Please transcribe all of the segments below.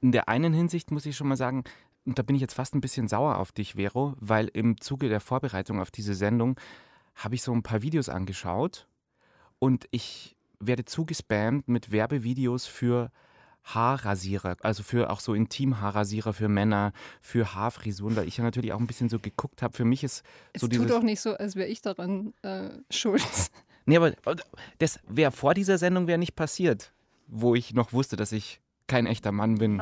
In der einen Hinsicht muss ich schon mal sagen, und da bin ich jetzt fast ein bisschen sauer auf dich, Vero, weil im Zuge der Vorbereitung auf diese Sendung habe ich so ein paar Videos angeschaut und ich werde zugespammt mit Werbevideos für Haarrasierer, also für auch so Intimhaarrasierer für Männer, für Haarfrisuren, weil ich ja natürlich auch ein bisschen so geguckt habe. Für mich ist so es dieses. tut doch nicht so, als wäre ich daran äh, schuld. Nee, aber das wäre vor dieser Sendung wäre nicht passiert, wo ich noch wusste, dass ich kein echter Mann bin.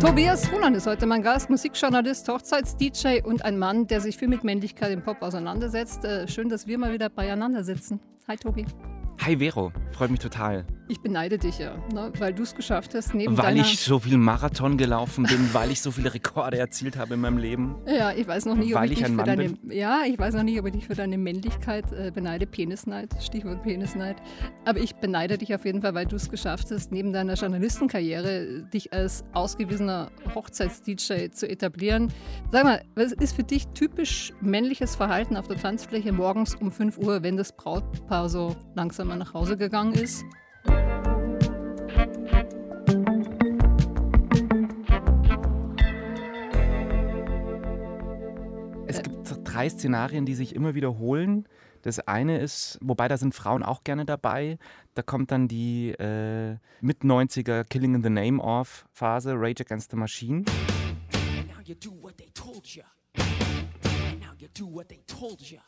Tobias Ruland ist heute mein Gast, Musikjournalist, Hochzeits-DJ und ein Mann, der sich viel mit Männlichkeit im Pop auseinandersetzt. Äh, schön, dass wir mal wieder beieinander sitzen. Hi Tobi. Hi Vero, freut mich total. Ich beneide dich ja, ne, weil du es geschafft hast. Neben weil ich so viel Marathon gelaufen bin, weil ich so viele Rekorde erzielt habe in meinem Leben. Ja, ich weiß noch nicht, ob Weil ich, ich dich ein für Mann deine, bin? ja, ich weiß noch nicht, ob ich dich für deine Männlichkeit äh, beneide. Penisneid, Stichwort Penisneid. Aber ich beneide dich auf jeden Fall, weil du es geschafft hast, neben deiner Journalistenkarriere äh, dich als ausgewiesener Hochzeits-DJ zu etablieren. Sag mal, was ist für dich typisch männliches Verhalten auf der Tanzfläche morgens um 5 Uhr, wenn das Brautpaar so langsam mal nach Hause gegangen ist? Es gibt drei Szenarien, die sich immer wiederholen. Das eine ist, wobei da sind Frauen auch gerne dabei. Da kommt dann die äh, mit 90er Killing in the Name of Phase, Rage Against the Machine. And now you do what they told you. And now you do what they told you.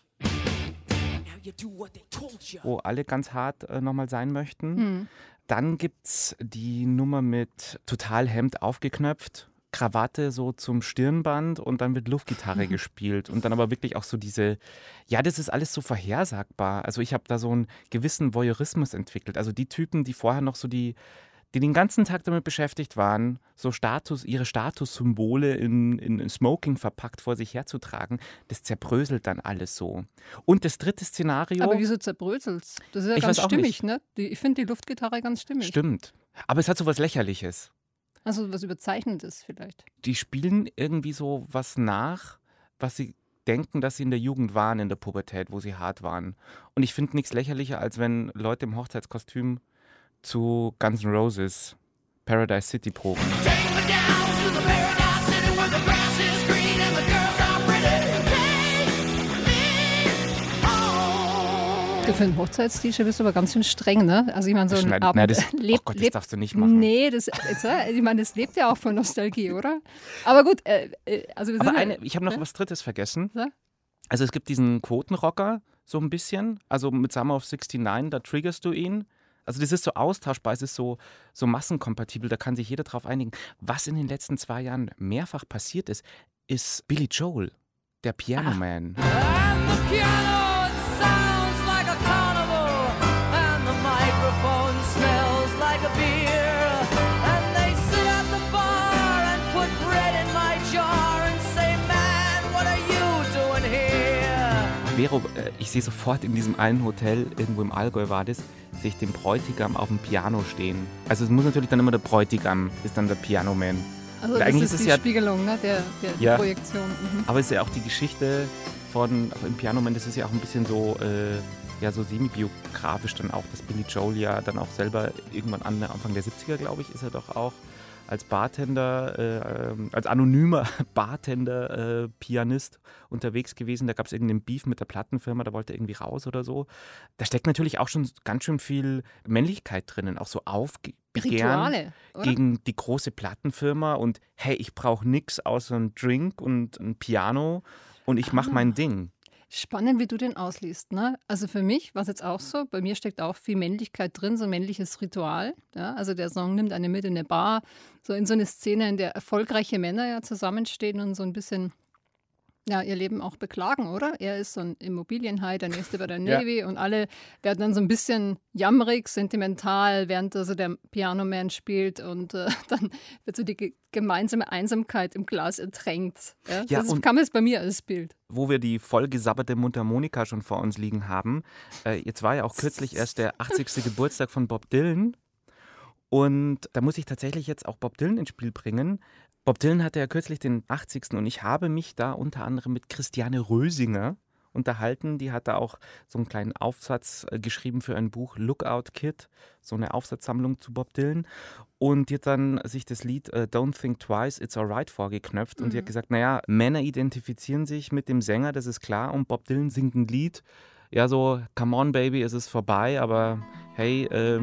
Wo alle ganz hart äh, nochmal sein möchten. Dann gibt es die Nummer mit total Hemd aufgeknöpft, Krawatte so zum Stirnband und dann wird Luftgitarre gespielt. Und dann aber wirklich auch so diese, ja, das ist alles so vorhersagbar. Also ich habe da so einen gewissen Voyeurismus entwickelt. Also die Typen, die vorher noch so die, die den ganzen Tag damit beschäftigt waren, so Status, ihre Statussymbole in, in Smoking verpackt vor sich herzutragen, das zerbröselt dann alles so. Und das dritte Szenario. Aber wieso zerbröselt's? Das ist ja Ich ganz stimmig, ne? Die, ich finde die Luftgitarre ganz stimmig. Stimmt. Aber es hat so was Lächerliches. Also was Überzeichnetes vielleicht. Die spielen irgendwie so was nach, was sie denken, dass sie in der Jugend waren, in der Pubertät, wo sie hart waren. Und ich finde nichts lächerlicher, als wenn Leute im Hochzeitskostüm zu Guns N' Roses Paradise City proben. Take me down to the paradise city where the grass is green and the girls are pretty. Take me home. Du für einen Hochzeits-DJ bist du aber ganz schön streng, ne? Also ich meine, so ein Schneid- Abend Nein, das- lebt, oh Gott, das lebt, darfst du nicht machen. Nee, das, jetzt, äh, ich meine, das lebt ja auch von Nostalgie, oder? Aber gut, äh, äh, also wir sind Aber ja- eine, ich habe noch Ja? was Drittes vergessen. Ja? Also es gibt diesen Quotenrocker so ein bisschen. Also mit Summer of 69, da triggerst du ihn. Also das ist so austauschbar, es ist so, so massenkompatibel, da kann sich jeder drauf einigen. Was in den letzten zwei Jahren mehrfach passiert ist, ist Billy Joel, der Piano Man. And the piano it Vero, äh, ich sehe sofort in diesem einen Hotel, irgendwo im Allgäu war das, sehe ich den Bräutigam auf dem Piano stehen. Also es muss natürlich dann immer der Bräutigam, ist dann der Piano Man. also das eigentlich ist ist die ja- Spiegelung, ne? Der, der Ja. Projektion. Mhm. Aber es ist ja auch die Geschichte von im Piano Man, das ist ja auch ein bisschen so, äh, ja, so semi-biografisch dann auch, dass Billy Joel ja dann auch selber irgendwann an Anfang der 70er, glaube ich, ist er doch auch als Bartender, äh, ähm, als anonymer Bartender, äh, Pianist unterwegs gewesen. Da gab es irgendeinen Beef mit der Plattenfirma, da wollte er irgendwie raus oder so. Da steckt natürlich auch schon ganz schön viel Männlichkeit drinnen, auch so Rituale, oder? gegen die große Plattenfirma und hey, ich brauche nichts außer einen Drink und ein Piano und ich mache Ah. mein Ding. Spannend, wie du den ausliest. Ne? Also für mich war es jetzt auch so, bei mir steckt auch viel Männlichkeit drin, so ein männliches Ritual. Ja? Also der Song nimmt eine mit in eine Bar, so in so eine Szene, in der erfolgreiche Männer ja zusammenstehen und so ein bisschen ja, ihr Leben auch beklagen, oder? Er ist so ein Immobilienhai, der nächste bei der Ja. Navy und alle werden dann so ein bisschen jammerig, sentimental, während also der Pianoman spielt und äh, dann wird so die ge gemeinsame Einsamkeit im Glas ertränkt. Ja? Ja, das und- kam jetzt bei mir als Bild. Wo wir die vollgesabberte Mundharmonika schon vor uns liegen haben. Äh, jetzt war ja auch kürzlich erst der 80. Geburtstag von Bob Dylan. Und da muss ich tatsächlich jetzt auch Bob Dylan ins Spiel bringen. Bob Dylan hatte ja kürzlich den 80. und ich habe mich da unter anderem mit Christiane Rösinger unterhalten. Die hat da auch so einen kleinen Aufsatz äh, geschrieben für ein Buch Lookout Kid, so eine Aufsatzsammlung zu Bob Dylan. Und die hat dann sich das Lied äh, Don't Think Twice, It's Alright vorgeknöpft. Mhm. Und die hat mhm. gesagt, naja, Männer identifizieren sich mit dem Sänger, das ist klar. Und Bob Dylan singt ein Lied, ja so, come on Baby, es ist vorbei, aber hey, äh,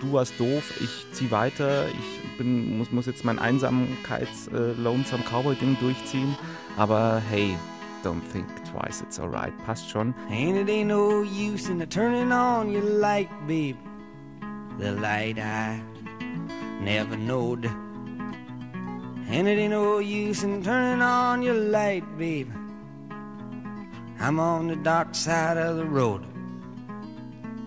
du warst doof, ich zieh weiter, ich bin, muss, muss jetzt mein Einsamkeits-Lonesome äh, durchziehen, aber hey, don't think twice, it's alright. Passt schon. And it ain't no use in turning on your light, babe. The light I never knowed. And it ain't no use in turning on your light, babe. I'm on the dark side of the road.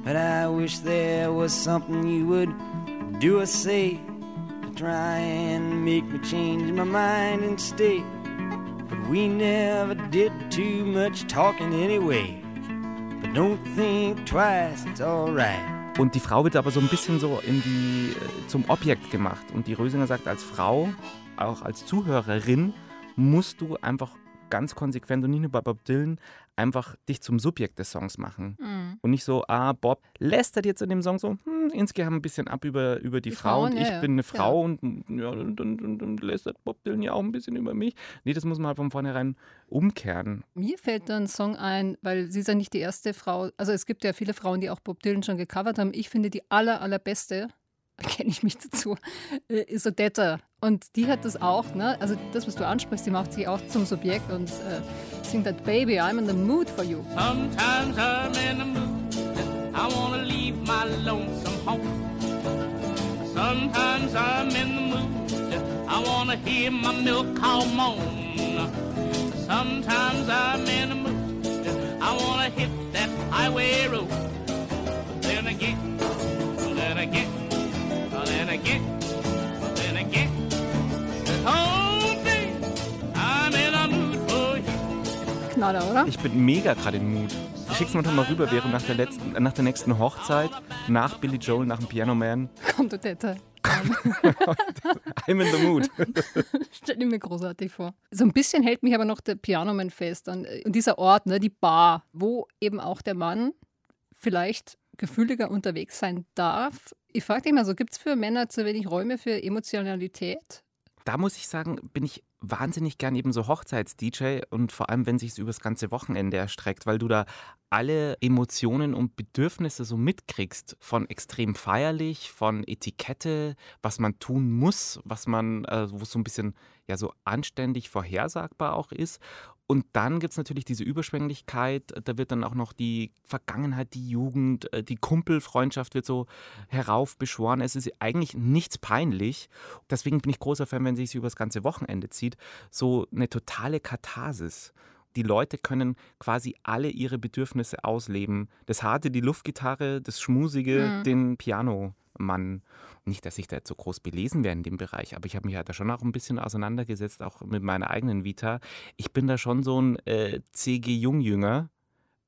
But I wish there was something you would do or say to try and make me change my mind and stay. But we never did too much talking anyway. But don't think twice, it's alright. Und die Frau wird aber so ein bisschen so in die, äh, zum Objekt gemacht. Und die Rösinger sagt, als Frau, auch als Zuhörerin, musst du einfach ganz konsequent und nicht nur bei Bob Dylan einfach dich zum Subjekt des Songs machen. Mhm. Und nicht so, ah, Bob lästert jetzt in dem Song so, hm, insgesamt ein bisschen ab über, über die, die Frau Frauen, und ich ja, bin eine Frau ja. und, ja, und, und, und, und, lästert Bob Dylan ja auch ein bisschen über mich. Nee, das muss man halt von vornherein umkehren. Mir fällt da ein Song ein, weil sie ist ja nicht die erste Frau, also es gibt ja viele Frauen, die auch Bob Dylan schon gecovert haben. Ich finde die aller, allerbeste kenne ich mich dazu, äh, ist Odetta. Und die hat das auch, ne? also das, was du ansprichst, die macht sich auch zum Subjekt und äh, singt that Baby, I'm in the mood for you. Sometimes I'm in the mood, I wanna leave my lonesome home. Sometimes I'm in the mood, I wanna hear my milk cow moan. Sometimes I'm in the mood, I wanna hit that highway road. Then again, then again, then then Knaller, oder? Ich bin mega gerade im Mut. Ich schick's mir doch mal rüber, während nach der, letzten, nach der nächsten Hochzeit, nach Billy Joel, nach dem Piano Man. Kommt du Tete. I'm in the mood. Stell dir mir großartig vor. So ein bisschen hält mich aber noch der Pianoman fest. Und dieser Ort, ne, die Bar, wo eben auch der Mann vielleicht gefühliger unterwegs sein darf. Ich frage dich mal so, gibt es für Männer zu wenig Räume für Emotionalität? Da muss ich sagen, bin ich wahnsinnig gern eben so Hochzeits-DJ und vor allem, wenn sich es über das ganze Wochenende erstreckt, weil du da alle Emotionen und Bedürfnisse so mitkriegst, von extrem feierlich, von Etikette, was man tun muss, was man, äh, wo so ein bisschen ja so anständig vorhersagbar auch ist. Und dann gibt es natürlich diese Überschwänglichkeit, da wird dann auch noch die Vergangenheit, die Jugend, äh, die Kumpelfreundschaft wird so heraufbeschworen. Es ist eigentlich nichts peinlich. Deswegen bin ich großer Fan, wenn sich es über das ganze Wochenende zieht. So eine totale Katharsis die Leute können quasi alle ihre Bedürfnisse ausleben. Das Harte, die Luftgitarre, das Schmusige, mhm. den Pianomann. Nicht, dass ich da jetzt so groß belesen wäre in dem Bereich, aber ich habe mich halt da schon auch ein bisschen auseinandergesetzt, auch mit meiner eigenen Vita. Ich bin da schon so ein äh, C.G. Jungjünger,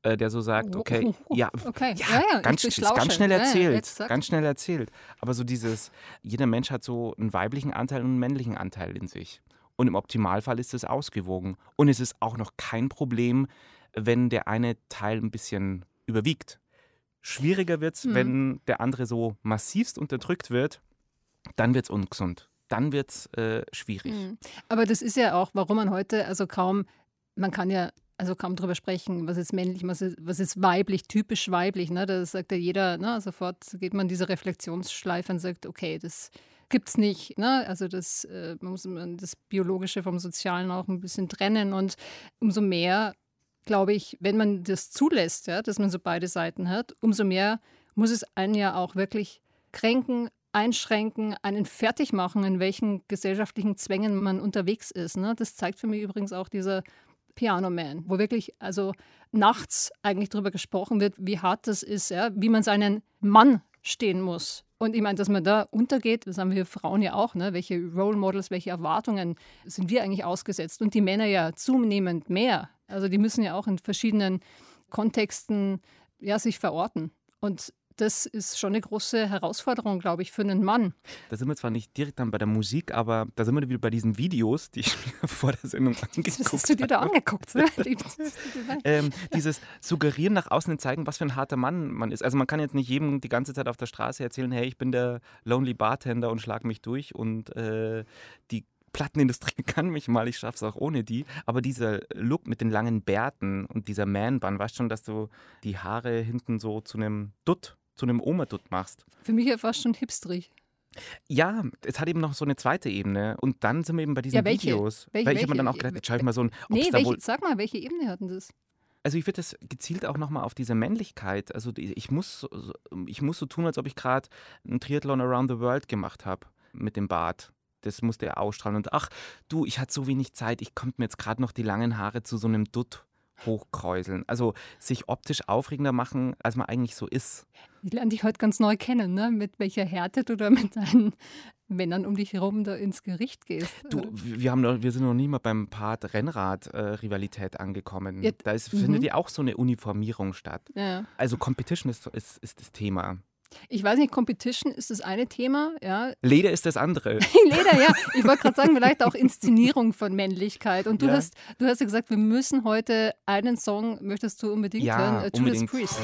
äh, der so sagt, oh, okay, ja, okay. ja, ja, ja ganz, ganz schnell erzählt, ja, ganz schnell erzählt. Aber so dieses, jeder Mensch hat so einen weiblichen Anteil und einen männlichen Anteil in sich. Und im Optimalfall ist es ausgewogen. Und es ist auch noch kein Problem, wenn der eine Teil ein bisschen überwiegt. Schwieriger wird es, mhm. wenn der andere so massivst unterdrückt wird, dann wird es ungesund. Dann wird es äh, schwierig. Mhm. Aber das ist ja auch, warum man heute also kaum, man kann ja also kaum drüber sprechen, was ist männlich, was ist, was ist weiblich, typisch weiblich. Ne? Da sagt ja jeder, ne? sofort geht man diese Reflexionsschleife und sagt, okay, das gibt es nicht. Ne? Also das, äh, man muss das Biologische vom Sozialen auch ein bisschen trennen. Und umso mehr, glaube ich, wenn man das zulässt, ja, dass man so beide Seiten hat, umso mehr muss es einen ja auch wirklich kränken, einschränken, einen fertig machen, in welchen gesellschaftlichen Zwängen man unterwegs ist. Ne? Das zeigt für mich übrigens auch dieser Piano Man, wo wirklich also nachts eigentlich darüber gesprochen wird, wie hart das ist, ja? wie man seinen Mann stehen muss. Und ich meine, dass man da untergeht, das haben wir Frauen ja auch, ne? welche Role Models, welche Erwartungen sind wir eigentlich ausgesetzt? Und die Männer ja zunehmend mehr. Also die müssen ja auch in verschiedenen Kontexten ja, sich verorten. Und das ist schon eine große Herausforderung, glaube ich, für einen Mann. Da sind wir zwar nicht direkt dann bei der Musik, aber da sind wir wieder bei diesen Videos, die ich mir vor der Sendung angeguckt habe. Hast du dir da angeguckt? ähm, dieses Suggerieren nach außen und zeigen, was für ein harter Mann man ist. Also man kann jetzt nicht jedem die ganze Zeit auf der Straße erzählen, hey, ich bin der Lonely Bartender und schlag mich durch und äh, die Plattenindustrie kann mich mal, ich schaff's auch ohne die. Aber dieser Look mit den langen Bärten und dieser Man-Bun, weißt schon, dass du die Haare hinten so zu einem Dutt, zu einem Oma-Dutt machst. Für mich ja fast schon hipsterig. Ja, es hat eben noch so eine zweite Ebene. Und dann sind wir eben bei diesen Ja, welche? Videos. Welche- Weil ich habe mir dann auch gedacht, jetzt schaue ich mal so ein. Nee, welche, sag mal, welche Ebene hatten das? also ich würde das gezielt auch nochmal auf diese Männlichkeit. Also ich muss, ich muss so tun, als ob ich gerade einen Triathlon around the world gemacht habe mit dem Bart. Das musste er ausstrahlen. Und ach, du, ich hatte so wenig Zeit, ich konnte mir jetzt gerade noch die langen Haare zu so einem Dutt hochkräuseln. Also sich optisch aufregender machen, als man eigentlich so ist. Ich lerne dich heute ganz neu kennen, ne? mit welcher Härte du da mit deinen Männern um dich herum da ins Gericht gehst. Du, wir, haben noch, wir sind noch nie mal beim Part Rennrad-Rivalität angekommen. Ja, da ist, mhm. findet ja auch so eine Uniformierung statt. ja. Also Competition ist, ist, ist das Thema. Ich weiß nicht, Competition ist das eine Thema, ja. Leder ist das andere. Leder, ja. Ich wollte gerade sagen, vielleicht auch Inszenierung von Männlichkeit. Und du, Ja. hast, du hast ja gesagt, wir müssen heute einen Song, möchtest du unbedingt Ja, hören? Äh, Judas unbedingt. Priest.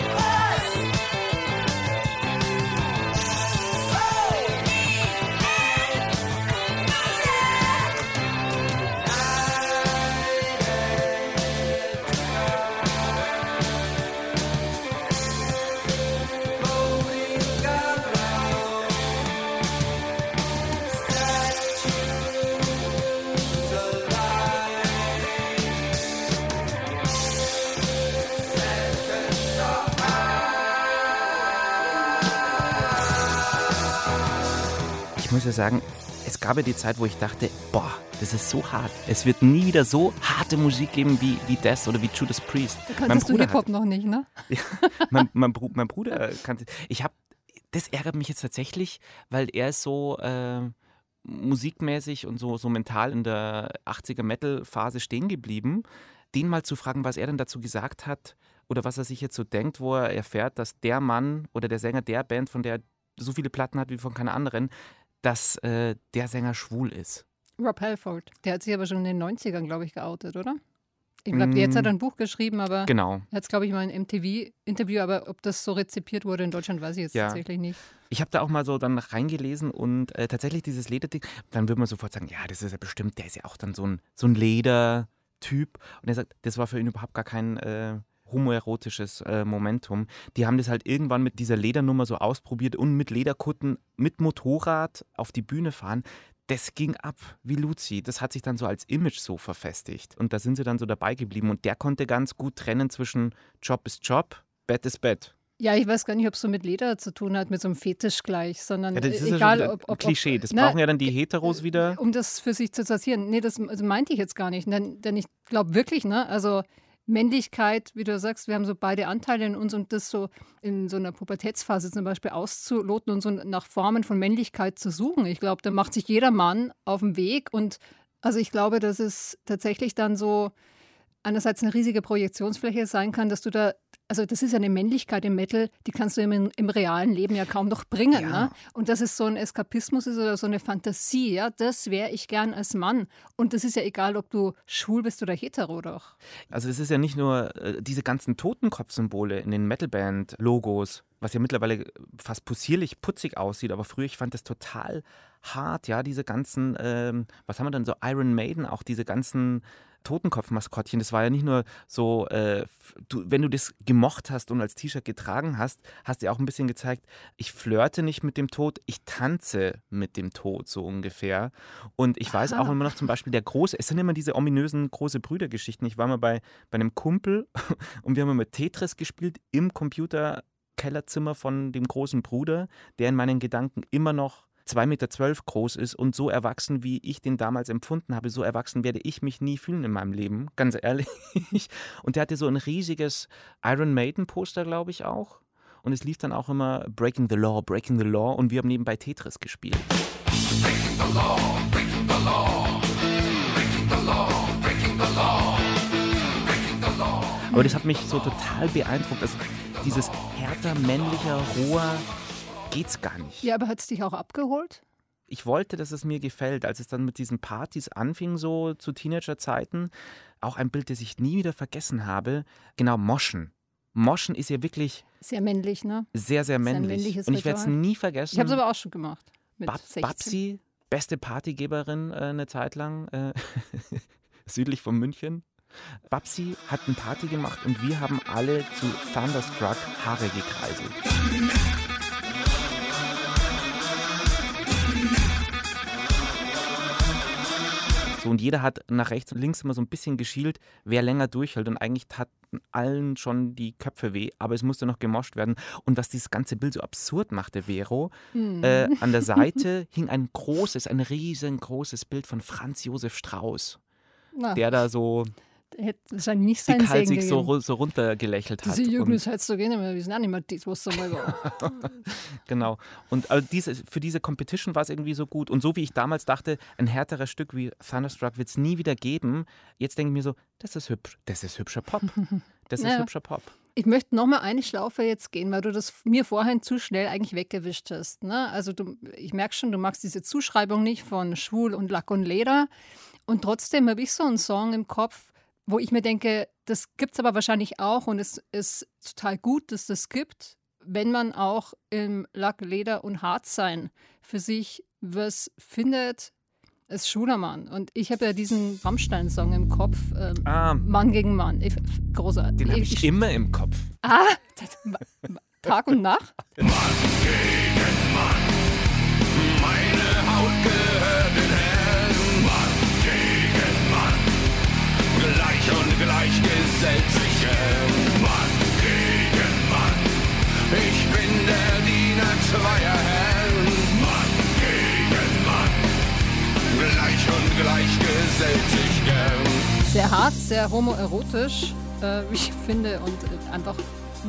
Ich muss ja sagen, es gab ja die Zeit, wo ich dachte, boah, das ist so hart. Es wird nie wieder so harte Musik geben wie, wie das oder wie Judas Priest. Da kanntest du Bruder Hip-Hop noch nicht, ne? mein, mein, Bru mein Bruder kannte. Ich habe. Das ärgert mich jetzt tatsächlich, weil er so äh, musikmäßig und so, so mental in der 80er Metal-Phase stehen geblieben. Den mal zu fragen, was er denn dazu gesagt hat oder was er sich jetzt so denkt, wo er erfährt, dass der Mann oder der Sänger der Band, von der er so viele Platten hat wie von keiner anderen, dass äh, der Sänger schwul ist. Rob Halford. Der hat sich aber schon in den 90ern, glaube ich, geoutet, oder? Ich glaube, jetzt hat er ein Buch geschrieben, aber Genau. er hat es, glaube ich, mal ein MTV-Interview, aber ob das so rezipiert wurde in Deutschland, weiß ich jetzt Ja. tatsächlich nicht. Ich habe da auch mal so dann reingelesen und äh, tatsächlich dieses Lederding, dann würde man sofort sagen, ja, das ist ja bestimmt, der ist ja auch dann so ein, so ein Ledertyp. Und er sagt, das war für ihn überhaupt gar kein äh, homoerotisches äh, Momentum. Die haben das halt irgendwann mit dieser Ledernummer so ausprobiert und mit Lederkutten, mit Motorrad auf die Bühne fahren. Das ging ab wie Luzi. Das hat sich dann so als Image so verfestigt. Und da sind sie dann so dabei geblieben. Und der konnte ganz gut trennen zwischen Job ist Job, Bett ist Bett. Ja, ich weiß gar nicht, ob es so mit Leder zu tun hat, mit so einem Fetisch gleich, sondern Ja, das ist äh, ja egal, wieder ob, ein ob, Klischee. ob Das na, brauchen ja dann die Heteros wieder. Um das für sich zu sortieren. Nee, das also meinte ich jetzt gar nicht. Denn, denn ich glaube wirklich, ne, also Männlichkeit, wie du sagst, wir haben so beide Anteile in uns und das so in so einer Pubertätsphase zum Beispiel auszuloten und so nach Formen von Männlichkeit zu suchen. Ich glaube, da macht sich jeder Mann auf den Weg und also ich glaube, dass es tatsächlich dann so einerseits eine riesige Projektionsfläche sein kann, dass du da, also das ist ja eine Männlichkeit im Metal, die kannst du im, im realen Leben ja kaum noch bringen. Ja. Ne? Und dass es so ein Eskapismus ist oder so eine Fantasie, ja, das wäre ich gern als Mann. Und das ist ja egal, ob du schwul bist oder hetero doch. Also es ist ja nicht nur äh, diese ganzen Totenkopfsymbole in den Metalband-Logos, was ja mittlerweile fast possierlich putzig aussieht, aber früher, ich fand das total hart, ja, diese ganzen, ähm, was haben wir denn so, Iron Maiden, auch diese ganzen Totenkopfmaskottchen, das war ja nicht nur so, äh, du, wenn du das gemocht hast und als T-Shirt getragen hast, hast du ja auch ein bisschen gezeigt, ich flirte nicht mit dem Tod, ich tanze mit dem Tod, so ungefähr. Und ich weiß auch Ah. immer noch zum Beispiel der große, es sind immer diese ominösen große Brüdergeschichten. Ich war mal bei, bei einem Kumpel und wir haben mit Tetris gespielt im Computerkellerzimmer von dem großen Bruder, der in meinen Gedanken immer noch 2,12 Meter groß ist und so erwachsen, wie ich den damals empfunden habe, so erwachsen werde ich mich nie fühlen in meinem Leben, ganz ehrlich. Und der hatte so ein riesiges Iron Maiden Poster, glaube ich auch. Und es lief dann auch immer Breaking the Law, Breaking the Law und wir haben nebenbei Tetris gespielt. Aber das hat mich so total beeindruckt. Also dieses härter, männlicher, roher geht's gar nicht. Ja, aber hat es dich auch abgeholt? Ich wollte, dass es mir gefällt, als es dann mit diesen Partys anfing, so zu Teenagerzeiten. Auch ein Bild, das ich nie wieder vergessen habe. Genau, Moschen. Moschen ist ja wirklich Sehr männlich, ne? sehr, sehr männlich. männliches Und ich werde es nie vergessen. Ich habe es aber auch schon gemacht. Mit Bab 16. Babsi, beste Partygeberin äh, eine Zeit lang, äh, südlich von München. Babsi hat eine Party gemacht und wir haben alle zu Thunderstruck Haare gekreiselt. So, und jeder hat nach rechts und links immer so ein bisschen geschielt, wer länger durchhält. Und eigentlich taten allen schon die Köpfe weh, aber es musste noch gemoscht werden. Und was dieses ganze Bild so absurd machte, Vero, Hm. äh, an der Seite hing ein großes, ein riesengroßes Bild von Franz Josef Strauß, Na, der da so hätte wahrscheinlich nicht dick Segen sich so, so runtergelächelt hat. Diese Jugend ist heutzutage nicht mehr, wir sind auch nicht mehr das, was es einmal war. genau. Und also diese, für diese Competition war es irgendwie so gut. Und so wie ich damals dachte, ein härteres Stück wie Thunderstruck wird es nie wieder geben, jetzt denke ich mir so, das ist hübsch, das ist hübscher Pop. Das ist Ja. hübscher Pop. Ich möchte noch mal eine Schlaufe jetzt gehen, weil du das mir vorhin zu schnell eigentlich weggewischt hast. Ne? Also du, ich merke schon, du magst diese Zuschreibung nicht von Schwul und Lack und Leder. Und trotzdem habe ich so einen Song im Kopf, wo ich mir denke, das gibt es aber wahrscheinlich auch und es ist total gut, dass das gibt, wenn man auch im Lack, Leder und Hartsein für sich was findet als schwuler Mann. Und ich habe ja diesen Rammstein-Song im Kopf, ähm, Ah, Mann gegen Mann. Ich, großartig. den habe ich immer im Kopf. Ah, das, Tag und Nacht? Meine Haut gehört gern, Mann gegen Mann. Ich bin der Diener zweier Herren, Mann gegen Mann. Gleich und gleich gesellt sich gern. Sehr hart, sehr homoerotisch, äh, wie ich finde, und äh, einfach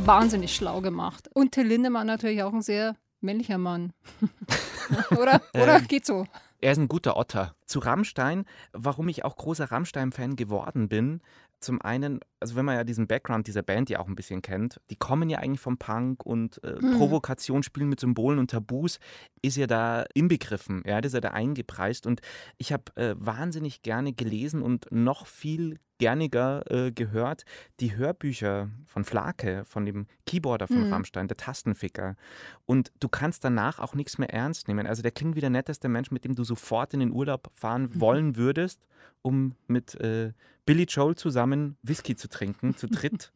wahnsinnig schlau gemacht. Und Till Lindemann natürlich auch ein sehr männlicher Mann. Oder? Oder Ähm, geht so? Er ist ein guter Otter. Zu Rammstein, warum ich auch großer Rammstein-Fan geworden bin. Zum einen, also wenn man ja diesen Background dieser Band ja auch ein bisschen kennt, die kommen ja eigentlich vom Punk und äh, Mhm. Provokation, Spielen mit Symbolen und Tabus ist ja da inbegriffen. Ja, das ist ja da eingepreist. Und ich habe äh, wahnsinnig gerne gelesen und noch viel gerniger äh, gehört die Hörbücher von Flake, von dem Keyboarder von Mhm. Rammstein, der Tastenficker. Und du kannst danach auch nichts mehr ernst nehmen. Also der klingt wie der netteste Mensch, mit dem du sofort in den Urlaub fahren wollen würdest, um mit äh, Billy Joel zusammen Whisky zu trinken, zu dritt.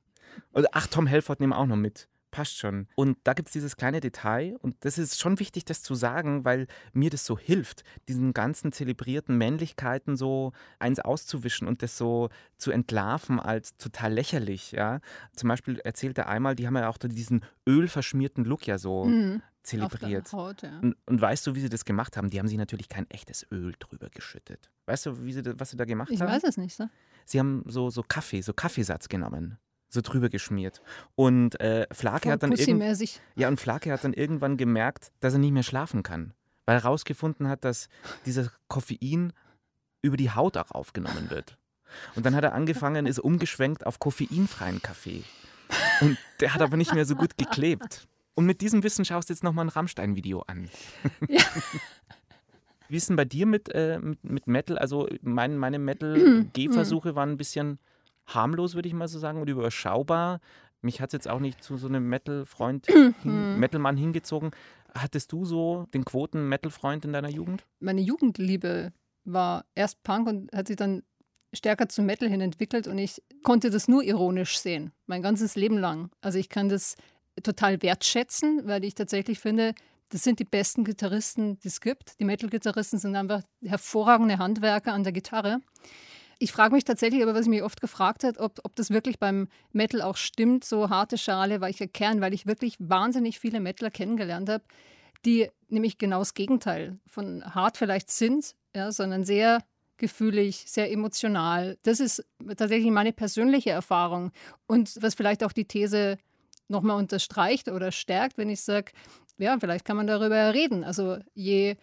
Und ach, Tom Helford nehmen auch noch mit. Passt schon. Und da gibt es dieses kleine Detail und das ist schon wichtig, das zu sagen, weil mir das so hilft, diesen ganzen zelebrierten Männlichkeiten so eins auszuwischen und das so zu entlarven als total lächerlich. Ja? Zum Beispiel erzählt er einmal, die haben ja auch diesen ölverschmierten Look ja so Mhm. zelebriert. Haut, ja. Und, und weißt du, wie sie das gemacht haben? Die haben sich natürlich kein echtes Öl drüber geschüttet. Weißt du, wie sie, was sie da gemacht Ich haben? weiß es nicht. So. Sie haben so, so Kaffee, so Kaffeesatz genommen, so drüber geschmiert. Und äh, Flake hat dann irgend, ja, und Flake hat dann irgendwann gemerkt, dass er nicht mehr schlafen kann, weil er herausgefunden hat, dass dieses Koffein über die Haut auch aufgenommen wird. Und dann hat er angefangen, ist umgeschwenkt auf koffeinfreien Kaffee. Und der hat aber nicht mehr so gut geklebt. Und mit diesem Wissen schaust du jetzt nochmal ein Rammstein-Video an. Ja. Wie ist denn bei dir mit, äh, mit, mit Metal? Also mein, meine Metal-Gehversuche waren ein bisschen harmlos, würde ich mal so sagen, und überschaubar. Mich hat es jetzt auch nicht zu so einem Metal-Freund, hin, Metal-Mann hingezogen. Hattest du so den Quoten-Metal-Freund in deiner Jugend? Meine Jugendliebe war erst Punk und hat sich dann stärker zum Metal hin entwickelt und ich konnte das nur ironisch sehen, mein ganzes Leben lang. Also ich kann das total wertschätzen, weil ich tatsächlich finde, das sind die besten Gitarristen, die es gibt. Die Metal-Gitarristen sind einfach hervorragende Handwerker an der Gitarre. Ich frage mich tatsächlich, aber was ich mich oft gefragt habe, ob, ob das wirklich beim Metal auch stimmt, so harte Schale, weicher Kern, weil ich wirklich wahnsinnig viele Metaler kennengelernt habe, die nämlich genau das Gegenteil von hart vielleicht sind, ja, sondern sehr gefühlig, sehr emotional. Das ist tatsächlich meine persönliche Erfahrung und was vielleicht auch die These nochmal unterstreicht oder stärkt, wenn ich sage, ja, vielleicht kann man darüber reden. Also je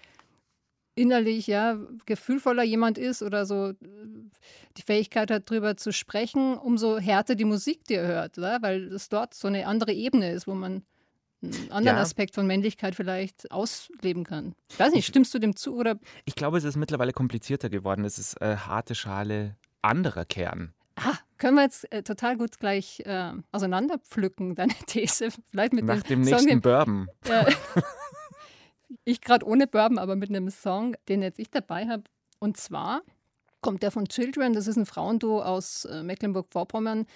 innerlich ja gefühlvoller jemand ist oder so die Fähigkeit hat, darüber zu sprechen, umso härter die Musik, die er hört, oder? weil es dort so eine andere Ebene ist, wo man einen anderen Ja. Aspekt von Männlichkeit vielleicht ausleben kann. Ich weiß nicht, stimmst du dem zu oder Ich glaube, es ist mittlerweile komplizierter geworden. Es ist äh, harte Schale, anderer Kern. Ah, können wir jetzt äh, total gut gleich äh, auseinanderpflücken, deine These. Vielleicht mit Nach dem dem Song, nächsten den, Bourbon. ich gerade ohne Bourbon, aber mit einem Song, den jetzt ich dabei habe. Und zwar kommt der von Children, das ist ein Frauenduo aus äh, Mecklenburg-Vorpommern,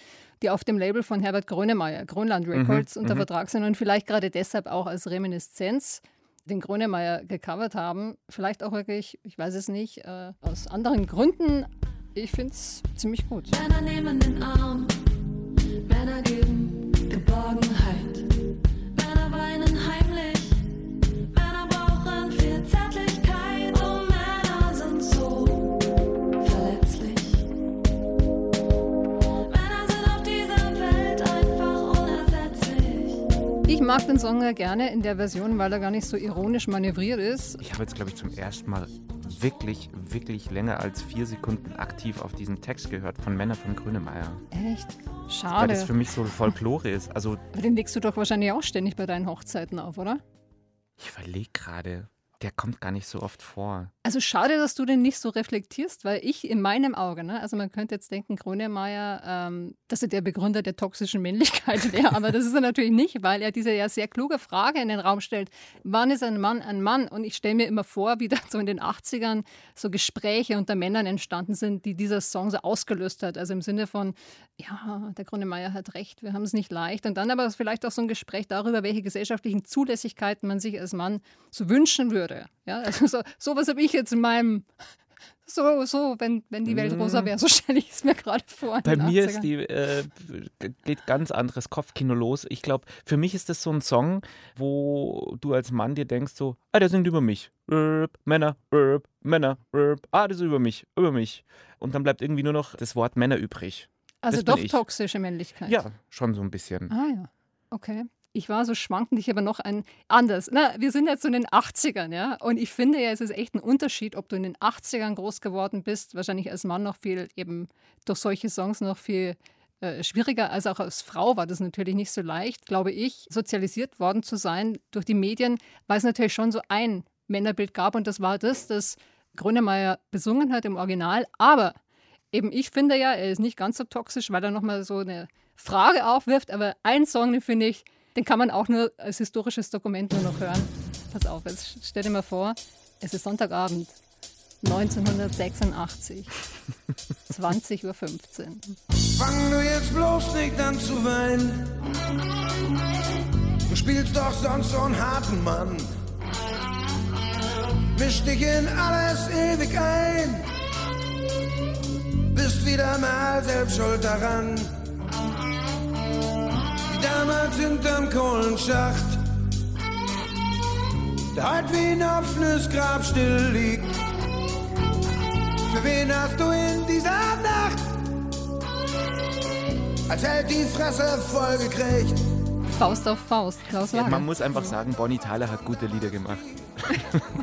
die auf dem Label von Herbert Grönemeyer, Grönland Records, unter mhm. Vertrag sind und vielleicht gerade deshalb auch als Reminiszenz den Grönemeyer gecovert haben. Vielleicht auch wirklich, ich weiß es nicht, äh, aus anderen Gründen. Ich finde es ziemlich gut. Männer nehmen den Arm, Männer geben mag den Song ja gerne in der Version, weil er gar nicht so ironisch manövriert ist. Ich habe jetzt, glaube ich, zum ersten Mal wirklich, wirklich länger als vier Sekunden aktiv auf diesen Text gehört von Männer von Grönemeyer. Echt? Weil das für Schade. mich so Folklore ist. Also, Aber den legst du doch wahrscheinlich auch ständig bei deinen Hochzeiten auf, oder? ich verlege gerade, der kommt gar nicht so oft vor. Also schade, dass du den nicht so reflektierst, weil ich in meinem Auge, ne, also man könnte jetzt denken, Grönemeyer, ähm, dass er der Begründer der toxischen Männlichkeit wäre, aber das ist er natürlich nicht, weil er diese ja sehr kluge Frage in den Raum stellt. Wann ist ein Mann ein Mann? Und ich stelle mir immer vor, wie da so in den 80ern so Gespräche unter Männern entstanden sind, die dieser Song so ausgelöst hat. Also im Sinne von, ja, der Grönemeyer hat recht, wir haben es nicht leicht. Und dann aber vielleicht auch so ein Gespräch darüber, welche gesellschaftlichen Zulässigkeiten man sich als Mann so wünschen würde. Ja, also so, sowas habe ich jetzt in meinem, so, so, wenn, wenn die Welt rosa wäre, so stelle ich es mir gerade vor. Bei mir 80ern. ist die, äh, geht ganz anderes Kopfkino los. Ich glaube, für mich ist das so ein Song, wo du als Mann dir denkst so, ah, der singt über mich. Rrp, Männer, rrp, Männer, rrp. ah, das ist über mich, über mich. Und dann bleibt irgendwie nur noch das Wort Männer übrig. Also das doch toxische Männlichkeit. Ja, schon so ein bisschen. Ah ja, okay. Ich war so schwankend, ich aber noch ein anders. Na, wir sind jetzt so in den 80ern, ja. Und ich finde ja, es ist echt ein Unterschied, ob du in den 80ern groß geworden bist, wahrscheinlich als Mann noch viel eben durch solche Songs noch viel äh, schwieriger, als auch als Frau war das natürlich nicht so leicht, glaube ich, sozialisiert worden zu sein durch die Medien, weil es natürlich schon so ein Männerbild gab und das war das, das Grönemeyer besungen hat im Original. Aber eben ich finde ja, er ist nicht ganz so toxisch, weil er nochmal so eine Frage aufwirft, aber ein Song, den finde ich, den kann man auch nur als historisches Dokument nur noch hören. Pass auf, jetzt stell dir mal vor, es ist Sonntagabend, 1986, 20.15 Uhr. Fang du jetzt bloß nicht an zu weinen. Du spielst doch sonst so einen harten Mann. Misch dich in alles ewig ein. Bist wieder mal selbst schuld daran. Damals hinterm Kohlenschacht. Der heute wie ein offenes Grab still liegt. Für wen hast du in dieser Nacht als Held die Fresse voll gekriegt. Faust auf Faust, Klaus Ja, Lager. man muss einfach sagen, Bonnie Tyler hat gute Lieder gemacht.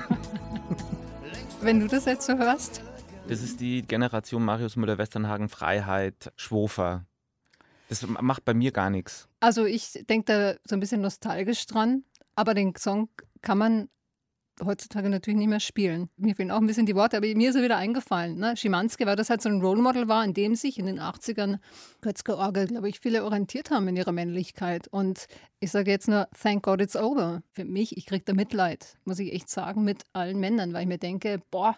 Wenn du das jetzt so hörst, Das ist die Generation Marius Müller-Westernhagen, Freiheit, Schwofer. Das macht bei mir gar nichts. also ich denke da so ein bisschen nostalgisch dran, aber den Song kann man heutzutage natürlich nicht mehr spielen. Mir fehlen auch ein bisschen die Worte, aber mir ist er wieder eingefallen. Ne? Schimanski, weil das halt so ein Role Model war, in dem sich in den 80ern Götzke Orgel, glaube ich, viele orientiert haben in ihrer Männlichkeit. Und ich sage jetzt nur, thank God it's over. Für mich, ich kriege da Mitleid, muss ich echt sagen, mit allen Männern, weil ich mir denke, boah,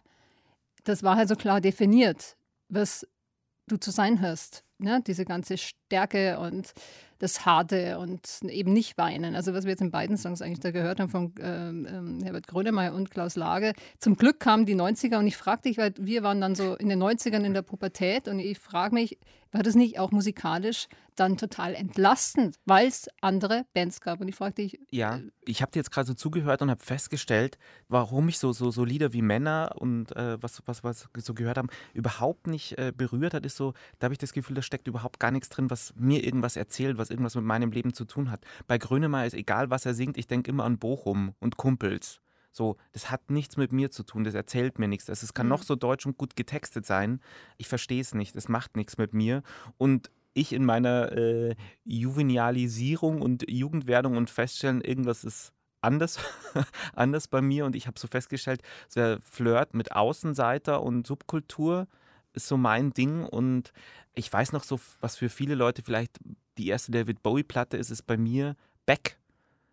das war halt so klar definiert, was du zu sein hast. Ne? Diese ganze Stärke und das Harte und eben nicht weinen. Also was wir jetzt in beiden Songs eigentlich da gehört haben von ähm, ähm, Herbert Grönemeyer und Klaus Lage. Zum Glück kamen die 90er und ich frage dich, weil wir waren dann so in den 90ern in der Pubertät und ich frage mich, war das nicht auch musikalisch dann total entlastend, weil es andere Bands gab? Und ich frage dich, Ja, ich habe dir jetzt gerade so zugehört und habe festgestellt, warum mich so, so, so Lieder wie Männer und äh, was, was, was wir so gehört haben, überhaupt nicht äh, berührt hat, ist so, da habe ich das Gefühl, da steckt überhaupt gar nichts drin, was mir irgendwas erzählt, was irgendwas mit meinem Leben zu tun hat. Bei Grönemeyer ist egal, was er singt, ich denke immer an Bochum und Kumpels. So, das hat nichts mit mir zu tun, das erzählt mir nichts. Es kann Mhm. noch so deutsch und gut getextet sein. Ich verstehe es nicht, es macht nichts mit mir. Und ich in meiner äh, Juvenialisierung und Jugendwerdung und feststellen, irgendwas ist anders, anders bei mir. Und ich habe so festgestellt, so der Flirt mit Außenseiter und Subkultur ist so mein Ding. Und ich weiß noch so, was für viele Leute vielleicht die erste David Bowie-Platte ist, ist bei mir Beck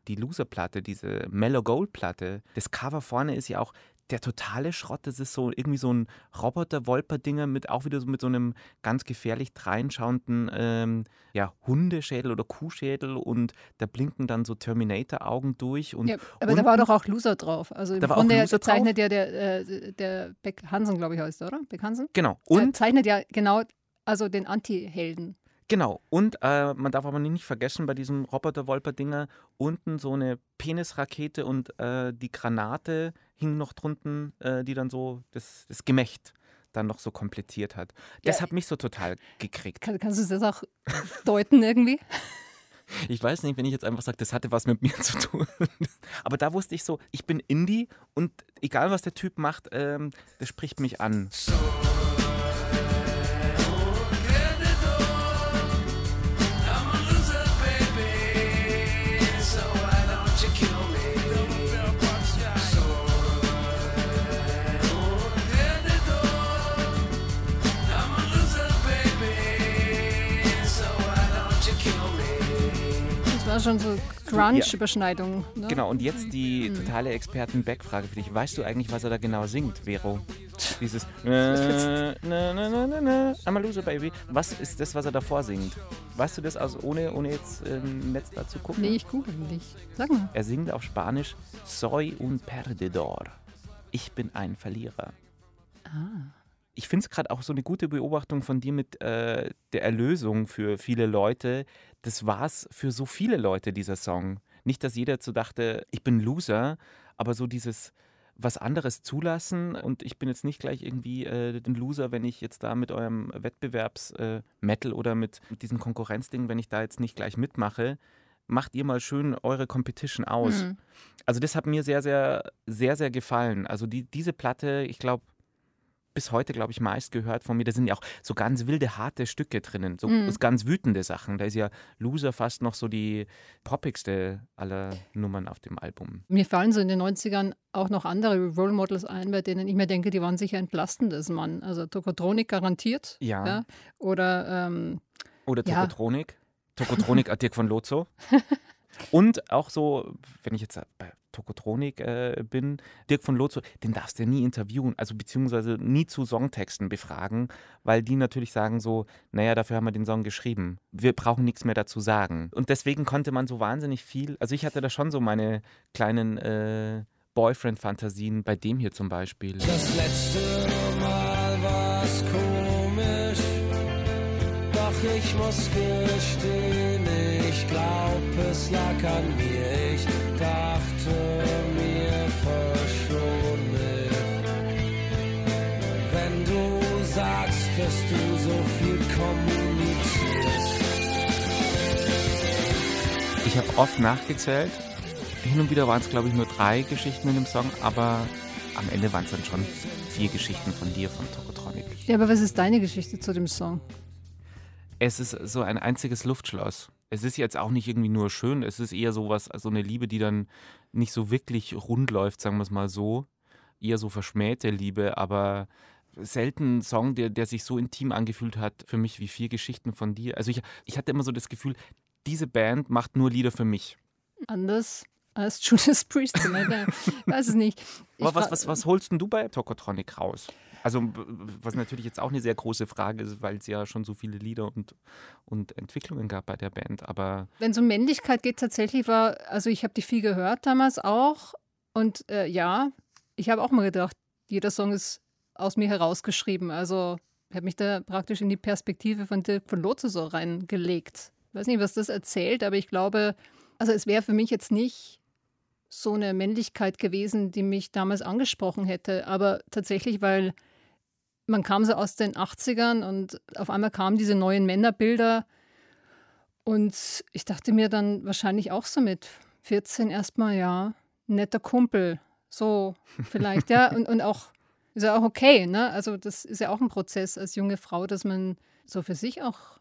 die Loser-Platte, diese Mellow Gold-Platte, das Cover vorne ist ja auch der totale Schrott. Das ist so irgendwie so ein Roboter-Wolper-Dinger mit auch wieder so mit so einem ganz gefährlich dreinschauenden ähm, ja, Hundeschädel oder Kuhschädel und da blinken dann so Terminator-Augen durch. Und Ja, aber da war unten- doch auch Loser drauf. Also im Da war auch Grunde Loser drauf? zeichnet ja der, äh, der Beck Hansen, glaube ich, heißt er, oder? Beck Hansen? Genau. er Und zeichnet ja genau also den Anti-Helden. Genau, und äh, man darf aber nicht vergessen, bei diesem Roboter-Wolper-Dinger unten so eine Penisrakete und äh, die Granate hing noch drunten, äh, die dann so das, das Gemächt dann noch so komplettiert hat. Das Ja, hat mich so total gekriegt. Kann, kannst du das auch deuten irgendwie? Ich weiß nicht, wenn ich jetzt einfach sage, das hatte was mit mir zu tun. Aber da wusste ich so, ich bin Indie und egal was der Typ macht, ähm, das spricht mich an. Das schon so Grunge-Überschneidung. Ne? Genau, und jetzt die totale Experten-Backfrage für dich. Weißt du eigentlich, was er da genau singt, Vero? Dieses na, na, na, na, na, na, I'm a loser, baby. Was ist das, was er davor singt? Weißt du das, also ohne, ohne jetzt im Netz dazu gucken? Nee, ich google nicht. Sag mal. Er singt auf Spanisch Soy un perdedor. Ich bin ein Verlierer. Ich finde es gerade auch so eine gute Beobachtung von dir mit äh, der Erlösung für viele Leute. Das war es für so viele Leute, dieser Song. Nicht, dass jeder so dachte, ich bin Loser, aber so dieses was anderes zulassen und ich bin jetzt nicht gleich irgendwie äh, ein Loser, wenn ich jetzt da mit eurem Wettbewerbs-Metal äh, oder mit, mit diesem Konkurrenzding, wenn ich da jetzt nicht gleich mitmache, macht ihr mal schön eure Competition aus. Mhm. Also das hat mir sehr, sehr, sehr, sehr gefallen. Also die, diese Platte, ich glaube, bis heute, glaube ich, meist gehört von mir. Da sind ja auch so ganz wilde, harte Stücke drinnen, so Mhm. ganz wütende Sachen. Da ist ja Loser fast noch so die poppigste aller Nummern auf dem Album. Mir fallen so in den 90ern auch noch andere Role Models ein, bei denen ich mir denke, die waren sicher entlastend als Mann. Also Tokotronik garantiert. Ja. Oder ähm, Oder Ja. Tokotronik. Tokotronik Dirk von Lozo. Und auch so, wenn ich jetzt bei Tokotronik äh, bin, Dirk von Lozo, den darfst du ja nie interviewen, also beziehungsweise nie zu Songtexten befragen, weil die natürlich sagen so, naja, dafür haben wir den Song geschrieben. Wir brauchen nichts mehr dazu sagen. Und deswegen konnte man so wahnsinnig viel, also ich hatte da schon so meine kleinen äh, Boyfriend-Fantasien, bei dem hier zum Beispiel. Das letzte Mal war's komisch, doch ich muss gestehen, ich glaub, es lag an mir. Ich dachte mir, verschon mich. Wenn du sagst, dass du so viel kommunizierst. Ich habe oft nachgezählt. Hin und wieder waren es, glaube ich, nur drei Geschichten in dem Song, aber am Ende waren es dann schon vier Geschichten von dir, von Tokotronic. ja, aber was ist deine Geschichte zu dem Song? Es ist so ein einziges Luftschloss. Es ist jetzt auch nicht irgendwie nur schön, es ist eher sowas, so eine Liebe, die dann nicht so wirklich rund läuft, sagen wir es mal so. Eher so verschmähte Liebe, aber selten ein Song, der, der sich so intim angefühlt hat für mich wie vier Geschichten von dir. Also ich, ich hatte immer so das Gefühl, diese Band macht nur Lieder für mich. Anders als Judas Priest. Ne? Weiß es nicht. Ich Aber was, was, was holst denn du bei Tokotronic raus? Also, was natürlich jetzt auch eine sehr große Frage ist, weil es ja schon so viele Lieder und, und Entwicklungen gab bei der Band. Aber Wenn es um Männlichkeit geht, tatsächlich war, also ich habe die viel gehört damals auch. Und äh, ja, ich habe auch mal gedacht, jeder Song ist aus mir herausgeschrieben. Also ich habe mich da praktisch in die Perspektive von Dirk von Lotze so reingelegt. Ich weiß nicht, was das erzählt, aber ich glaube, also es wäre für mich jetzt nicht so eine Männlichkeit gewesen, die mich damals angesprochen hätte. Aber tatsächlich, weil man kam so aus den 80ern und auf einmal kamen diese neuen Männerbilder. Und ich dachte mir dann wahrscheinlich auch so mit 14 erstmal, ja, netter Kumpel. So vielleicht, ja. Und, und auch, ist ja auch okay, ne? Also das ist ja auch ein Prozess als junge Frau, dass man so für sich auch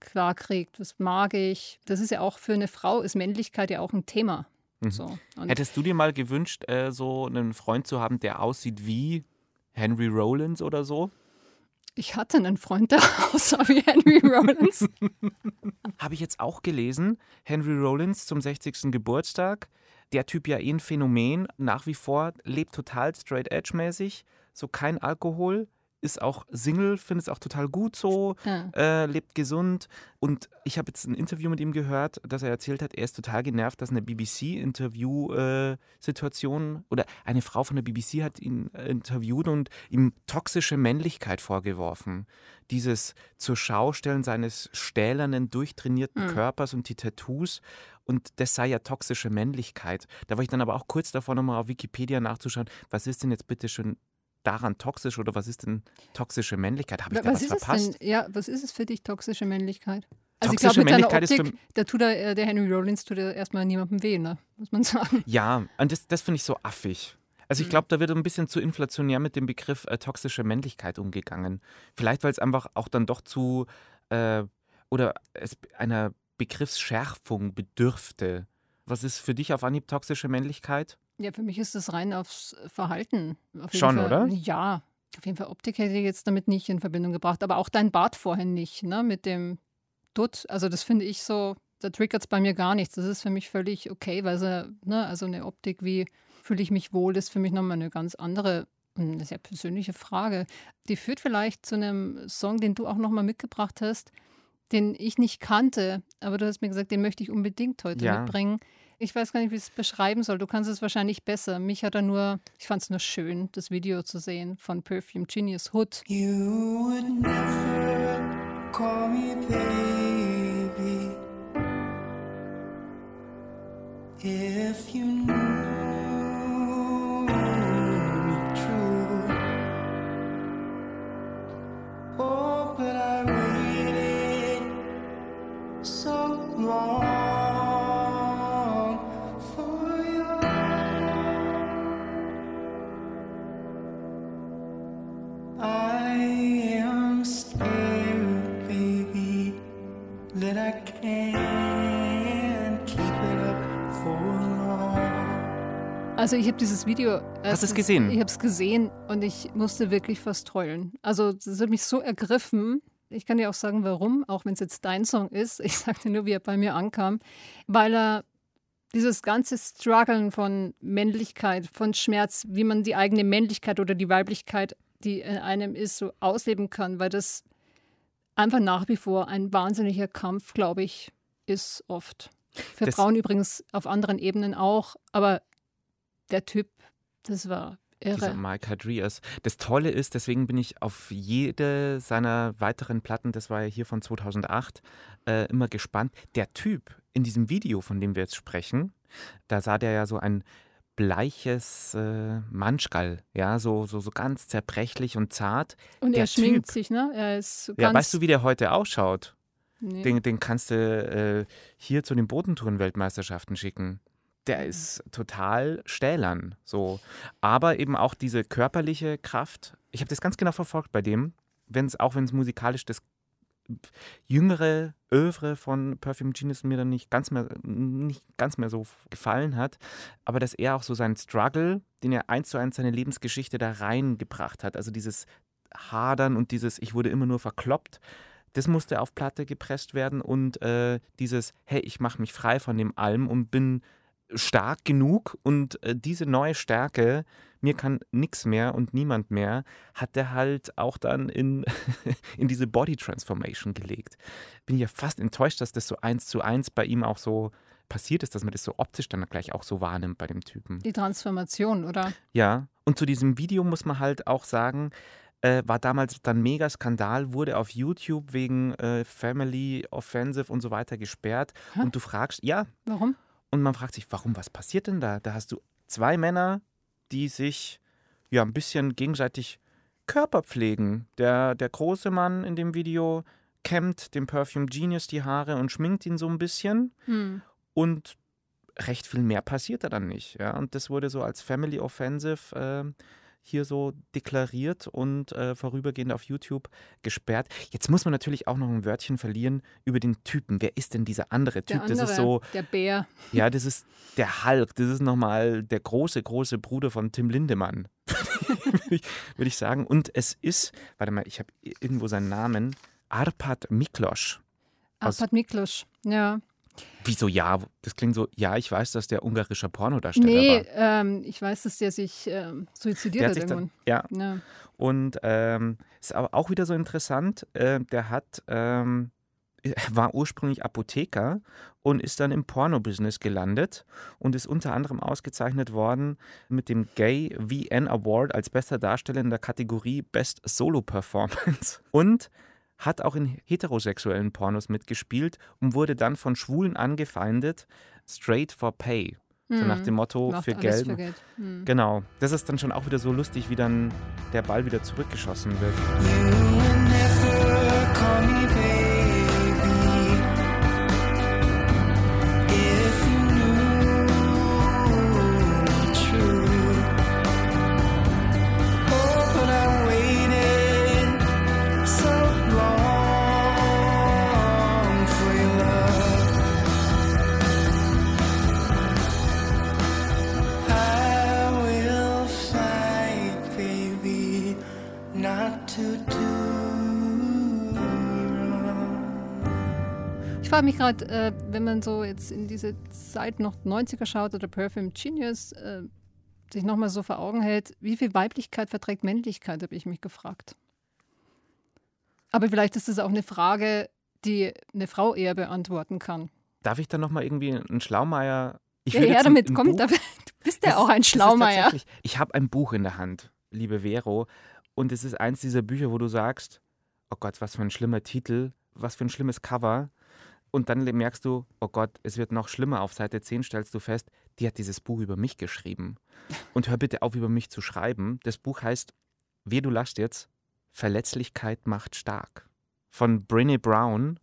klar kriegt, was mag ich. Das ist ja auch für eine Frau, ist Männlichkeit ja auch ein Thema. So. Und Hättest du dir mal gewünscht, äh, so einen Freund zu haben, der aussieht wie Henry Rollins oder so? ich hatte einen Freund, der aussah wie Henry Rollins. Habe ich jetzt auch gelesen. Henry Rollins zum 60. Geburtstag. Der Typ ja eh ein Phänomen. Nach wie vor lebt total straight edge mäßig. So kein Alkohol. Ist auch Single, findet es auch total gut so. Ja. Äh, lebt gesund. Und ich habe jetzt ein Interview mit ihm gehört, dass er erzählt hat, er ist total genervt, dass eine BBC-Interview-Situation oder eine Frau von der BBC hat ihn äh, interviewt und ihm toxische Männlichkeit vorgeworfen. Dieses zur Schaustellen seines stählernen, durchtrainierten Mhm. Körpers und die Tattoos. Und das sei ja toxische Männlichkeit. Da war ich dann aber auch kurz davor, nochmal auf Wikipedia nachzuschauen, was ist denn jetzt bitte schon daran toxisch oder was ist denn toxische Männlichkeit? Habe ich da was was ist verpasst? Ja, was ist es für dich, toxische Männlichkeit? Also Toxische ich glaube, mit Männlichkeit ist Optik, der, tut der, äh, der Henry Rollins tut ja erstmal niemandem weh, ne? muss man sagen. Ja, und das, das finde ich so affig. Also ich glaube, da wird ein bisschen zu inflationär mit dem Begriff äh, toxische Männlichkeit umgegangen. Vielleicht, weil es einfach auch dann doch zu äh, oder es einer Begriffsschärfung bedürfte. Was ist für dich auf Anhieb toxische Männlichkeit? Ja, für mich ist das rein aufs Verhalten. Auf Schon, Fall. oder? Ja, auf jeden Fall Optik hätte ich jetzt damit nicht in Verbindung gebracht. Aber auch dein Bart vorhin nicht, ne? Mit dem Dutt. Also das finde ich so, da triggert es bei mir gar nichts. Das ist für mich völlig okay, weil sie, ne, also eine Optik wie fühle ich mich wohl, ist für mich nochmal eine ganz andere und eine sehr persönliche Frage. Die führt vielleicht zu einem Song, den du auch nochmal mitgebracht hast, den ich nicht kannte, aber du hast mir gesagt, den möchte ich unbedingt heute Ja. mitbringen. Ich weiß gar nicht, wie ich es beschreiben soll. Du kannst es wahrscheinlich besser. Mich hat er nur, ich fand es nur schön, das Video zu sehen von Perfume Genius Hood. You would never call me baby if you knew Also ich habe dieses Video. Hast du es gesehen? Ich habe es gesehen und ich musste wirklich fast heulen. Also das hat mich so ergriffen. Ich kann dir auch sagen, warum, auch wenn es jetzt dein Song ist. Ich sagte nur, wie er bei mir ankam, weil er dieses ganze Struggeln von Männlichkeit, von Schmerz, wie man die eigene Männlichkeit oder die Weiblichkeit, die in einem ist, so ausleben kann, weil das einfach nach wie vor ein wahnsinniger Kampf, glaube ich, ist oft. Für Das- Frauen übrigens auf anderen Ebenen auch, aber der Typ, das war Dieser irre. Mike Hadrias. Das Tolle ist, deswegen bin ich auf jede seiner weiteren Platten, das war ja hier von 2008, äh, immer gespannt. Der Typ in diesem Video, von dem wir jetzt sprechen, da sah der ja so ein bleiches äh, Manschgal, ja, so, so, so ganz zerbrechlich und zart. Und der er schminkt Typ. sich, ne? Er ist so Ja, weißt du, wie der heute ausschaut? nee. Den, den kannst du äh, hier zu den Bodentouren-Weltmeisterschaften schicken. Der ist total stählern, so. Aber eben auch diese körperliche Kraft. Ich habe das ganz genau verfolgt bei dem, wenn's, auch wenn es musikalisch das jüngere Övre von Perfume Genius mir dann nicht ganz mehr nicht ganz mehr so gefallen hat, aber dass er auch so seinen Struggle, den er eins zu eins seine Lebensgeschichte da reingebracht hat, also dieses Hadern und dieses ich wurde immer nur verkloppt, das musste auf Platte gepresst werden und äh, dieses hey, ich mache mich frei von dem allem und bin stark genug und äh, diese neue Stärke, mir kann nichts mehr und niemand mehr, hat er halt auch dann in, in diese Body Transformation gelegt. Bin ja fast enttäuscht, dass das so eins zu eins bei ihm auch so passiert ist, dass man das so optisch dann gleich auch so wahrnimmt bei dem Typen. Die Transformation, oder? Ja, und zu diesem Video muss man halt auch sagen, äh, war damals dann mega Skandal, wurde auf YouTube wegen äh, Family Offensive und so weiter gesperrt. Hä? Und du fragst, ja, Warum? Und man fragt sich, warum, was passiert denn da? Da hast du zwei Männer, die sich ja ein bisschen gegenseitig Körper pflegen. Der, der große Mann in dem Video kämmt dem Perfume Genius die Haare und schminkt ihn so ein bisschen. Hm. Und recht viel mehr passiert da dann nicht. Ja? Und das wurde so als Family Offensive äh, hier so deklariert und äh, vorübergehend auf YouTube gesperrt. Jetzt muss man natürlich auch noch ein Wörtchen verlieren über den Typen. Wer ist denn dieser andere Typ? Der andere, das ist so, der Bär. ja, das ist der Hulk. Das ist nochmal der große, große Bruder von Tim Lindemann, würde ich, würd ich sagen. Und es ist, warte mal, ich habe irgendwo seinen Namen, Arpad Miklos. Aus- Arpad Miklos. Ja. Wieso ja? Das klingt so, ja, ich weiß, dass der ungarischer Pornodarsteller Nee, war. ähm, ich weiß, dass der sich ähm, suizidiert Der hat sich dann, ja, Ja. Und ähm, ist aber auch wieder so interessant, äh, der hat, ähm, war ursprünglich Apotheker und ist dann im Porno-Business gelandet und ist unter anderem ausgezeichnet worden mit dem Gay VN Award als bester Darsteller in der Kategorie Best Solo Performance. Und hat auch in heterosexuellen Pornos mitgespielt und wurde dann von Schwulen angefeindet, straight for pay. So nach dem Motto, Macht für Geld. für Geld. Hm. Genau. Das ist dann schon auch wieder so lustig, wie dann der Ball wieder zurückgeschossen wird. never call me baby gerade, äh, wenn man so jetzt in diese Zeit noch 90er schaut oder Perfume Genius, äh, sich nochmal so vor Augen hält, wie viel Weiblichkeit verträgt Männlichkeit, habe ich mich gefragt. Aber vielleicht ist das auch eine Frage, die eine Frau eher beantworten kann. Darf ich dann nochmal irgendwie einen Schlaumeier? Ich Ja, ein- damit, ein komm, Buch- du bist Das ja auch ein Schlaumeier. Ich habe ein Buch in der Hand, liebe Vero, und es ist eins dieser Bücher, wo du sagst, oh Gott, was für ein schlimmer Titel, was für ein schlimmes Cover. Und dann merkst du, oh Gott, es wird noch schlimmer. Auf Seite 10 stellst du fest, die hat dieses Buch über mich geschrieben. Und hör bitte auf, über mich zu schreiben. Das Buch heißt, Weh, du lachst jetzt, Verletzlichkeit macht stark. Von Brené Brown.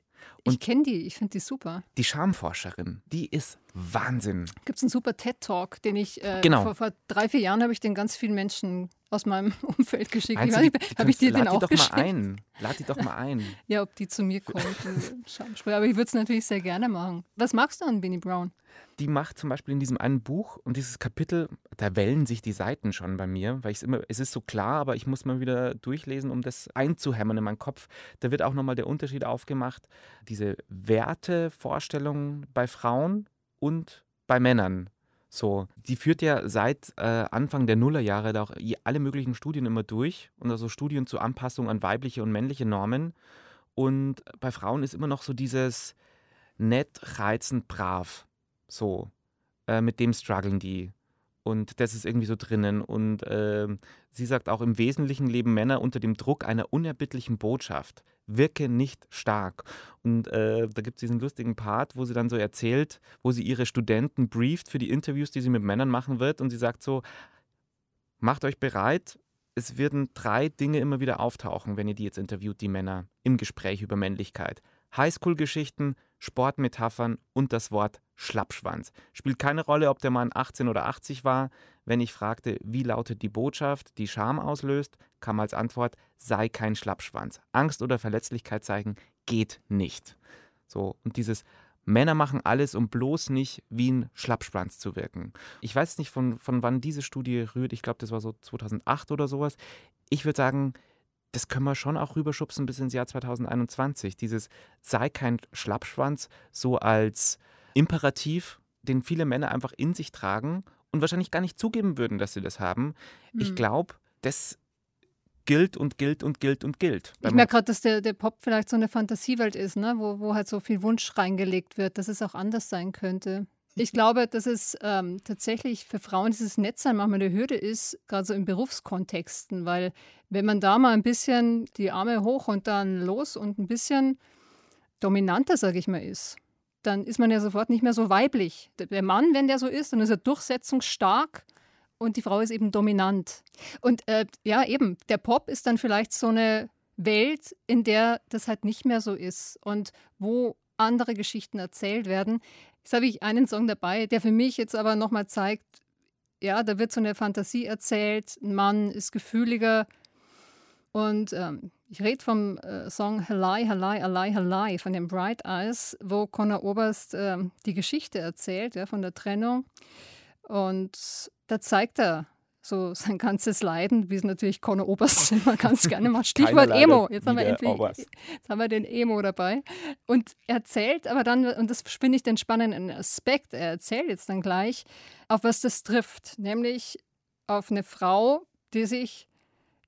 Ich Und kenne die, ich finde die super. die Schamforscherin, die ist Wahnsinn. Gibt es einen super TED-Talk, den ich äh, Genau. vor, vor drei, vier Jahren habe ich den ganz vielen Menschen aus meinem Umfeld geschickt. Ich Meinst die- die habe ich dir den lad die auch doch geschickt? mal ein. Lad die doch mal ein. Ja, ob die zu mir kommt. Aber ich würde es natürlich sehr gerne machen. Was magst du an Benny Brown? Die macht zum Beispiel in diesem einen Buch und dieses Kapitel, da wellen sich die Seiten schon bei mir, weil ich immer, es ist so klar, aber ich muss mal wieder durchlesen, um das einzuhämmern in meinen Kopf. Da wird auch nochmal der Unterschied aufgemacht, diese Wertevorstellungen bei Frauen und bei Männern. So, die führt ja seit äh, Anfang der Nullerjahre da auch alle möglichen Studien immer durch und also Studien zur Anpassung an weibliche und männliche Normen. Und bei Frauen ist immer noch so dieses nett, reizend, brav. So, äh, mit dem strugglen die. Und das ist irgendwie so drinnen. Und ähm, sie sagt auch, im Wesentlichen leben Männer unter dem Druck einer unerbittlichen Botschaft. Wirke nicht stark. Und äh, da gibt es diesen lustigen Part, wo sie dann so erzählt, wo sie ihre Studenten brieft für die Interviews, die sie mit Männern machen wird. Und sie sagt so, macht euch bereit, es werden drei Dinge immer wieder auftauchen, wenn ihr die jetzt interviewt, die Männer, im Gespräch über Männlichkeit. Highschool-Geschichten, Sportmetaphern und das Wort Schlappschwanz. Spielt keine Rolle, ob der Mann 18 oder 80 war. Wenn ich fragte, wie lautet die Botschaft, die Scham auslöst, kam als Antwort, sei kein Schlappschwanz. Angst oder Verletzlichkeit zeigen geht nicht. So, und dieses Männer machen alles, um bloß nicht wie ein Schlappschwanz zu wirken. Ich weiß nicht, von, von wann diese Studie rührt. Ich glaube, das war so 2008 oder sowas. Ich würde sagen, das können wir schon auch rüberschubsen bis ins Jahr 2021. Dieses sei kein Schlappschwanz so als Imperativ, den viele Männer einfach in sich tragen und wahrscheinlich gar nicht zugeben würden, dass sie das haben. Ich Hm. glaube, das gilt und gilt und gilt und gilt. Ich merke gerade, dass der, der Pop vielleicht so eine Fantasiewelt ist, ne? wo, wo halt so viel Wunsch reingelegt wird, dass es auch anders sein könnte. Ich glaube, dass es ähm, tatsächlich für Frauen dieses Netzsein manchmal eine Hürde ist, gerade so in Berufskontexten, weil wenn man da mal ein bisschen die Arme hoch und dann los und ein bisschen dominanter, sage ich mal, ist, dann ist man ja sofort nicht mehr so weiblich. Der- Mann, wenn der so ist, dann ist er durchsetzungsstark und die Frau ist eben dominant. Und äh, ja, eben, der Pop ist dann vielleicht so eine Welt, in der das halt nicht mehr so ist und wo andere Geschichten erzählt werden. Jetzt habe ich einen Song dabei, der für mich jetzt aber nochmal zeigt, ja, da wird so eine Fantasie erzählt, ein Mann ist gefühliger. Und ähm, ich rede vom äh, Song Halai, Halai, Halai, Halai von den Bright Eyes, wo Conor Oberst äh, die Geschichte erzählt, ja, von der Trennung. Und da zeigt er so sein ganzes Leiden, wie es natürlich Conor Oberst immer ganz gerne macht. Stichwort Emo. Jetzt haben, wir endlich, jetzt haben wir den Emo dabei. Und er erzählt aber dann, und das finde ich den spannenden Aspekt, er erzählt jetzt dann gleich, auf was das trifft. Nämlich auf eine Frau, die sich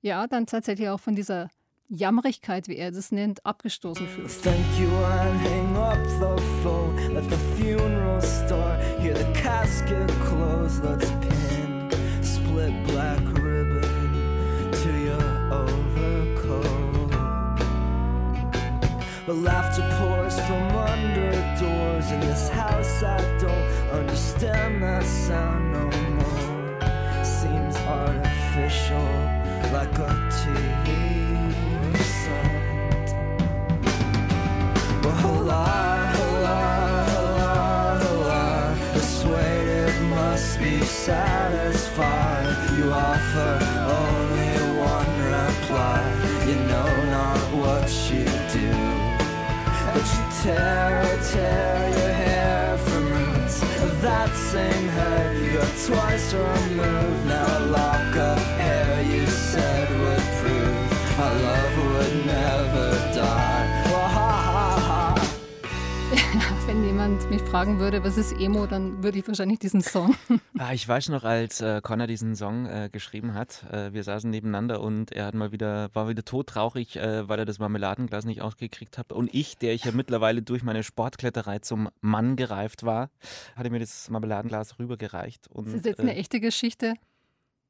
ja dann tatsächlich auch von dieser Jammerigkeit, wie er das nennt, abgestoßen fühlt. Thank you and hang up the phone. Let the funeral start. Hear the casket close. Let's pin split black ribbon to your overcoat. But laughter pours from under doors in this house. I don't understand that sound no more. Seems artificial, like a TV set. Well, hola, hola, offer only one reply. You know not what you do. But you tear, tear your hair from roots of that same head. You're twice removed. Now jemand mich fragen würde, was ist Emo, dann würde ich wahrscheinlich diesen Song. Ah, ich weiß noch, als äh, Connor diesen Song äh, geschrieben hat, äh, wir saßen nebeneinander und er hat mal wieder, war wieder todtraurig, äh, weil er das Marmeladenglas nicht ausgekriegt hat. Und ich, der ich ja mittlerweile durch meine Sportkletterei zum Mann gereift war, hatte mir das Marmeladenglas rübergereicht. Und, Ist das jetzt eine äh, echte Geschichte?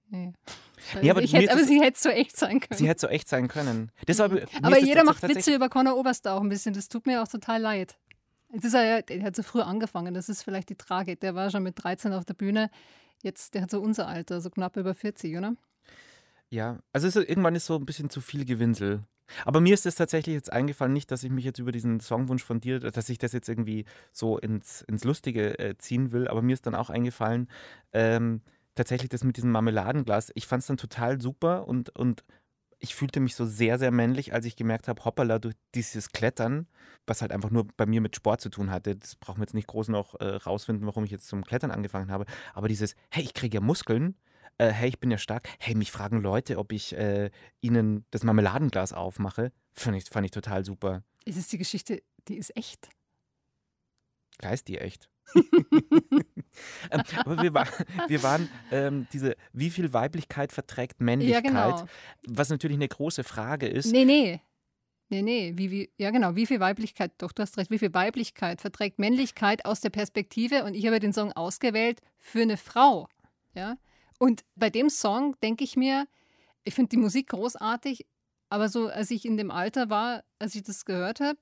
Nee. Nee, aber ich mir hätte, aber sie hätte so echt sein können. Sie hätte so echt sein können. Deshalb, mir aber jeder macht Witze über Conor Oberst auch ein bisschen. Das tut mir auch total leid. Jetzt ist ja, der hat so früh angefangen. Das ist vielleicht die Tragik. Der war schon mit 13 auf der Bühne. Jetzt, der hat so unser Alter, so knapp über 40, oder? Ja, also es ist, irgendwann ist so ein bisschen zu viel Gewinsel. Aber mir ist es tatsächlich jetzt eingefallen, nicht, dass ich mich jetzt über diesen Songwunsch von dir, dass ich das jetzt irgendwie so ins, ins Lustige äh, ziehen will, aber mir ist dann auch eingefallen, ähm, tatsächlich das mit diesem Marmeladenglas. Ich fand es dann total super und, und ich fühlte mich so sehr, sehr männlich, als ich gemerkt habe, hoppala, durch dieses Klettern, was halt einfach nur bei mir mit Sport zu tun hatte. Das brauchen wir jetzt nicht groß noch äh, rausfinden, warum ich jetzt zum Klettern angefangen habe. Aber dieses, hey, ich kriege ja Muskeln, äh, hey, ich bin ja stark, hey, mich fragen Leute, ob ich äh, ihnen das Marmeladenglas aufmache, fand ich, fand ich total super. Ist es die Geschichte, die ist echt? Klar ist die echt. ähm, aber wir, war, wir waren ähm, diese, wie viel Weiblichkeit verträgt Männlichkeit, genau. was natürlich eine große Frage ist. Nee, nee. Nee, nee. Wie, wie, ja, genau. Wie viel Weiblichkeit, doch, du hast recht, wie viel Weiblichkeit verträgt Männlichkeit aus der Perspektive? Und ich habe den Song ausgewählt für eine Frau. Ja. Und bei dem Song denke ich mir, ich finde die Musik großartig, aber so, als ich in dem Alter war, als ich das gehört habe,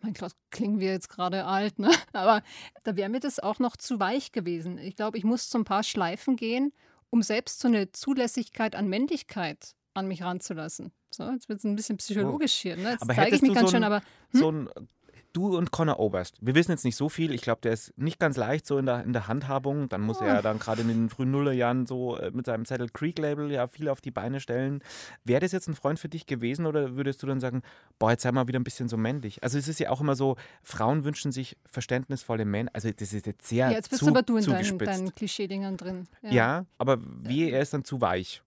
mein Gott, klingen wir jetzt gerade alt, ne? Aber da wäre mir das auch noch zu weich gewesen. Ich glaube, ich muss zu ein paar Schleifen gehen, um selbst so eine Zulässigkeit an Männlichkeit an mich ranzulassen. So, jetzt wird es ein bisschen psychologisch hier. Ne? Jetzt Aber zeige ich mich ganz so schön, ein- aber So ein, du und Conor Oberst. Wir wissen jetzt nicht so viel. Ich glaube, der ist nicht ganz leicht so in der, in der Handhabung. Dann muss er ja dann gerade in den frühen Nullerjahren so äh, mit seinem Settle Creek Label ja viel auf die Beine stellen. Wäre das jetzt ein Freund für dich gewesen oder würdest du dann sagen, boah, jetzt sei mal wieder ein bisschen so männlich? Also es ist ja auch immer so, Frauen wünschen sich verständnisvolle Männer. Also das ist jetzt sehr ja, jetzt bist zu, aber du in deinen, deinen Klischee-Dingern drin. ja. aber wie, er ist dann zu weich.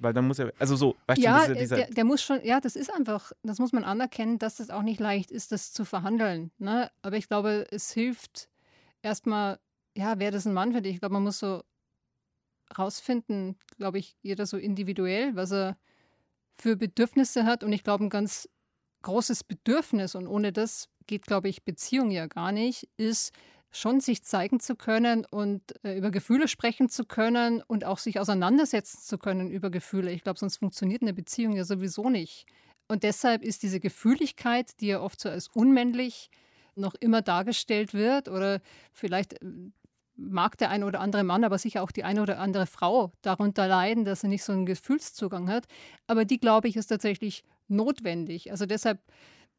Weil dann muss er, also so, weißt Ja, du, dieser, dieser der, der muss schon, ja, das ist einfach, das muss man anerkennen, dass es auch nicht leicht ist, das zu verhandeln. Ne? Aber ich glaube, es hilft erstmal, ja, wäre das ein Mann für dich? Ich glaube, man muss so rausfinden, glaube ich, jeder so individuell, was er für Bedürfnisse hat. Und ich glaube, ein ganz großes Bedürfnis, und ohne das geht, glaube ich, Beziehung ja gar nicht, ist schon sich zeigen zu können und äh, über Gefühle sprechen zu können und auch sich auseinandersetzen zu können über Gefühle. Ich glaube, sonst funktioniert eine Beziehung ja sowieso nicht. Und deshalb ist diese Gefühligkeit, die ja oft so als unmännlich noch immer dargestellt wird oder vielleicht äh, mag der eine oder andere Mann, aber sicher auch die eine oder andere Frau darunter leiden, dass er nicht so einen Gefühlszugang hat. Aber die, glaube ich, ist tatsächlich notwendig. Also deshalb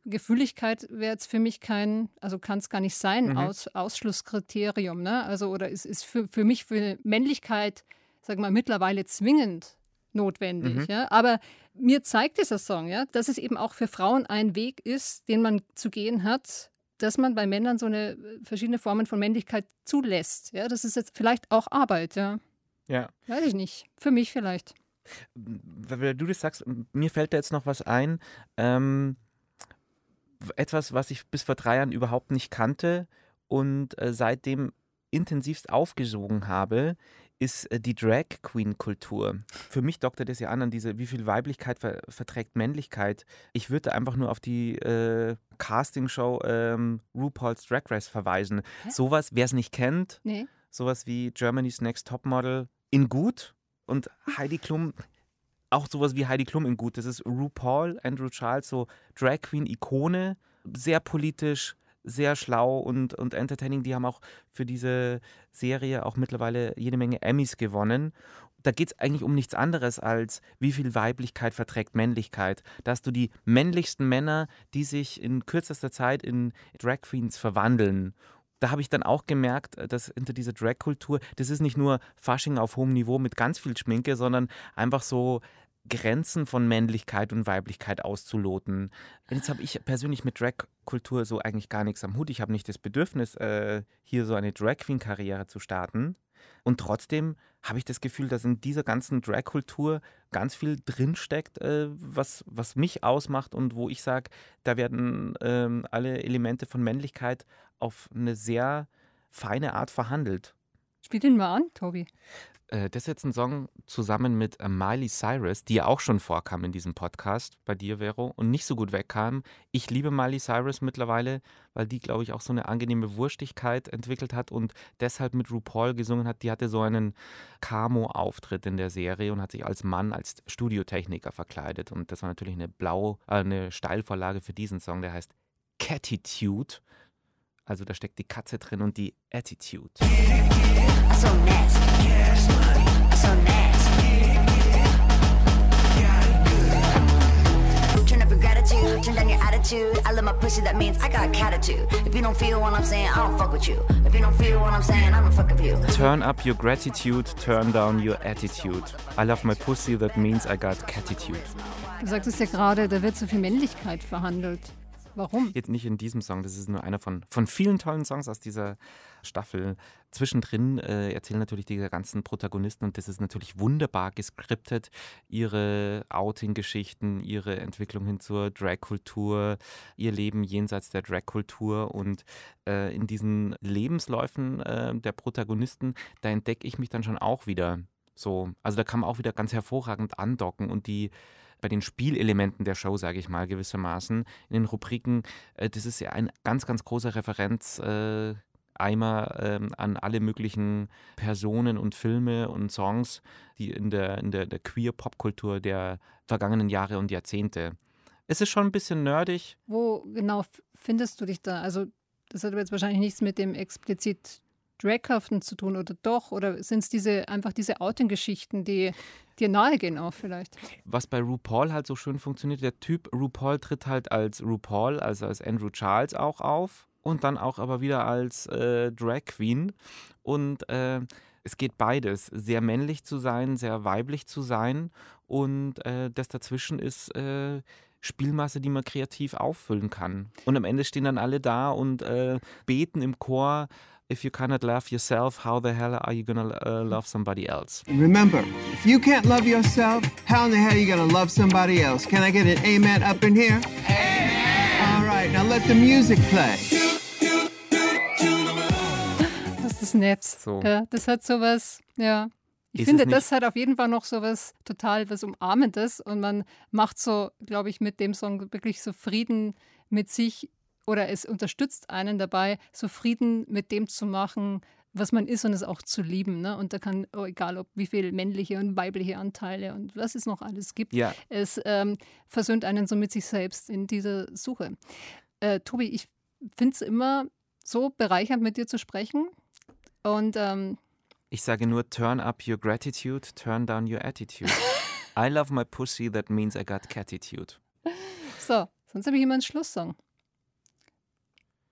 Gefühligkeit wäre jetzt für mich kein, also kann es gar nicht sein, Mhm. Aus, Ausschlusskriterium, ne? Also oder ist, ist für, für mich für Männlichkeit, sag mal, mittlerweile zwingend notwendig. Mhm. Ja? Aber mir zeigt dieser Song, ja, dass es eben auch für Frauen ein Weg ist, den man zu gehen hat, dass man bei Männern so eine äh, verschiedene Formen von Männlichkeit zulässt. Ja? Das ist jetzt vielleicht auch Arbeit, ja. Ja. Weiß ich nicht. Für mich vielleicht. Weil du das sagst, mir fällt da jetzt noch was ein. Ähm, etwas, was ich bis vor drei Jahren überhaupt nicht kannte und äh, seitdem intensivst aufgesogen habe, ist äh, die Drag Queen Kultur. Für mich doktert das ja an an diese, wie viel Weiblichkeit ver verträgt Männlichkeit. Ich würde einfach nur auf die äh, Castingshow ähm, RuPaul's Drag Race verweisen. Sowas, wer es nicht kennt, Nee. sowas wie Germany's Next Topmodel in gut und Heidi Klum auch sowas wie Heidi Klum in gut. Das ist RuPaul, Andrew Charles, so Drag Queen Ikone, sehr politisch, sehr schlau und, und entertaining. Die haben auch für diese Serie auch mittlerweile jede Menge Emmys gewonnen. Da geht es eigentlich um nichts anderes als, wie viel Weiblichkeit verträgt Männlichkeit. Da hast du die männlichsten Männer, die sich in kürzester Zeit in Drag Queens verwandeln da habe ich dann auch gemerkt, dass hinter dieser Drag-Kultur, das ist nicht nur Fasching auf hohem Niveau mit ganz viel Schminke, sondern einfach so Grenzen von Männlichkeit und Weiblichkeit auszuloten. Jetzt habe ich persönlich mit Drag-Kultur so eigentlich gar nichts am Hut. Ich habe nicht das Bedürfnis, äh, hier so eine Drag-Queen-Karriere zu starten. Und trotzdem habe ich das Gefühl, dass in dieser ganzen Drag-Kultur ganz viel drinsteckt, äh, was, was mich ausmacht und wo ich sage, da werden ähm, alle Elemente von Männlichkeit auf eine sehr feine Art verhandelt. Spiel den mal an, Tobi. Äh, das ist jetzt ein Song zusammen mit äh, Miley Cyrus, die ja auch schon vorkam in diesem Podcast bei dir, Vero, und nicht so gut wegkam. Ich liebe Miley Cyrus mittlerweile, weil die, glaube ich, auch so eine angenehme Wurstigkeit entwickelt hat und deshalb mit RuPaul gesungen hat. Die hatte so einen Camo-Auftritt in der Serie und hat sich als Mann, als Studiotechniker verkleidet. Und das war natürlich eine blau, äh, eine Steilvorlage für diesen Song, der heißt Catitude. Also da steckt die Katze drin und die Attitude. Turn up your gratitude, turn down your attitude. I love my pussy, that means I got catitude. If you don't feel what I'm saying, I don't fuck with you. If you don't feel what I'm saying, I don't fuck with you. Turn up your gratitude, turn down your attitude. I love my pussy, that means I got catitude. Du sagtest ja gerade, da wird so viel Männlichkeit verhandelt. Warum? Jetzt nicht in diesem Song, das ist nur einer von, von vielen tollen Songs aus dieser Staffel. Zwischendrin äh, erzählen natürlich die ganzen Protagonisten und das ist natürlich wunderbar geskriptet. Ihre Outing-Geschichten, ihre Entwicklung hin zur Drag-Kultur, ihr Leben jenseits der Drag-Kultur und äh, in diesen Lebensläufen äh, der Protagonisten, da entdecke ich mich dann schon auch wieder. So, also da kann man auch wieder ganz hervorragend andocken und die bei den Spielelementen der Show, sage ich mal, gewissermaßen, in den Rubriken, äh, das ist ja ein ganz, ganz großer Referenz. Eimer ähm, an alle möglichen Personen und Filme und Songs, die in der, in der, der Queer-Popkultur der vergangenen Jahre und Jahrzehnte. Es ist schon ein bisschen nerdig. Wo genau findest du dich da? Also, das hat jetzt wahrscheinlich nichts mit dem explizit Draghaften zu tun oder doch? Oder sind es diese, einfach diese Outing-Geschichten, die dir nahegehen auch vielleicht? Was bei RuPaul halt so schön funktioniert, der Typ RuPaul tritt halt als RuPaul, also als Andrew Charles auch auf und dann auch aber wieder als äh, Drag Queen. Und äh, es geht beides, sehr männlich zu sein, sehr weiblich zu sein und äh, das dazwischen ist äh, Spielmasse, die man kreativ auffüllen kann. Und am Ende stehen dann alle da und äh, beten im Chor, If you cannot love yourself, how the hell are you gonna uh, love somebody else? Remember, if you can't love yourself, how in the hell are you gonna love somebody else? Can I get an amen up in here? Amen! All right, now let the music play. Das ist nett. So. Ja, das hat sowas, ja. Ich Ist finde, das hat auf jeden Fall noch sowas total was Umarmendes und man macht so, glaube ich, mit dem Song wirklich so Frieden mit sich oder es unterstützt einen dabei, so Frieden mit dem zu machen, was man ist und es auch zu lieben. Ne? Und da kann, oh, egal ob wie viel männliche und weibliche Anteile und was es noch alles gibt, Ja. es ähm, versöhnt einen so mit sich selbst in dieser Suche. Äh, Tobi, ich finde es immer so bereichernd, mit dir zu sprechen. Und ähm, Ich sage nur, turn up your gratitude, turn down your attitude. I love my pussy, that means I got catitude. so, Sonst habe ich immer einen Schlusssong.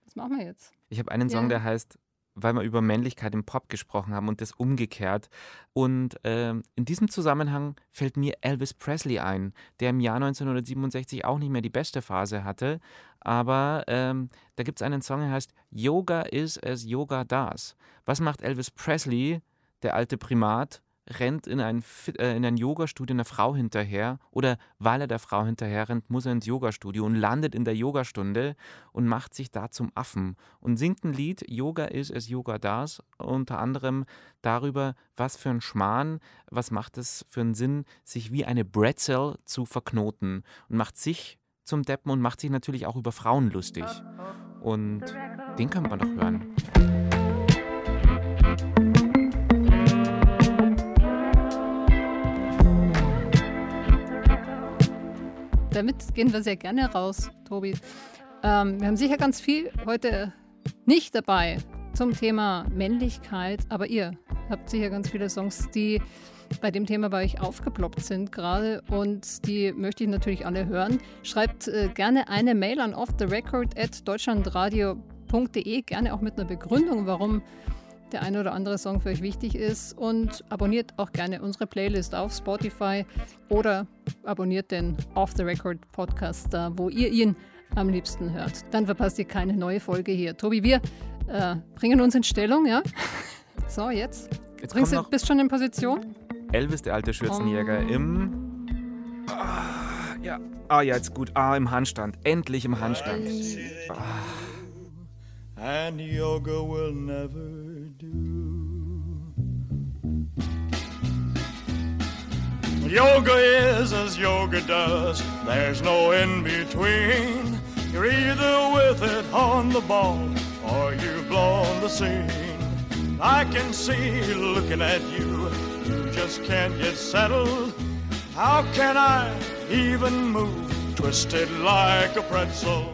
Was machen wir jetzt? Ich habe einen Song, Ja. der heißt, weil wir über Männlichkeit im Pop gesprochen haben und das umgekehrt. Und ähm, in diesem Zusammenhang fällt mir Elvis Presley ein, der im Jahr 1967 auch nicht mehr die beste Phase hatte. Aber ähm, da gibt es einen Song, der heißt Yoga is as Yoga does. Was macht Elvis Presley, der alte Primat? Rennt in ein, äh, in ein Yogastudio einer Frau hinterher oder weil er der Frau hinterher rennt, muss er ins Yogastudio und landet in der Yogastunde und macht sich da zum Affen und singt ein Lied, Yoga is as Yoga does, unter anderem darüber, was für ein Schmarrn, was macht es für einen Sinn, sich wie eine Brezel zu verknoten und macht sich zum Deppen und macht sich natürlich auch über Frauen lustig. Und den kann man doch hören. Damit gehen wir sehr gerne raus, Tobi. Ähm, wir haben sicher ganz viel heute nicht dabei zum Thema Männlichkeit, aber ihr habt sicher ganz viele Songs, die bei dem Thema bei euch aufgeploppt sind gerade und die möchte ich natürlich alle hören. Schreibt äh, gerne eine Mail an offtherecord@deutschlandradio.de, gerne auch mit einer Begründung, warum der eine oder andere Song für euch wichtig ist und abonniert auch gerne unsere Playlist auf Spotify oder abonniert den Off the Record Podcast da, wo ihr ihn am liebsten hört. Dann verpasst ihr keine neue Folge hier. Tobi, wir äh, bringen uns in Stellung, ja? So, jetzt. Jetzt Bringst du, bist schon in Position? Elvis, der alte Schürzenjäger, im. Ah, ja. Ah, ja, jetzt gut. Ah, im Handstand. Endlich im Handstand. and yoga will never Yoga is as yoga does, there's no in between. You're either with it on the ball or you've blown the scene. I can see looking at you, you just can't get settled. How can I even move? Twisted like a pretzel.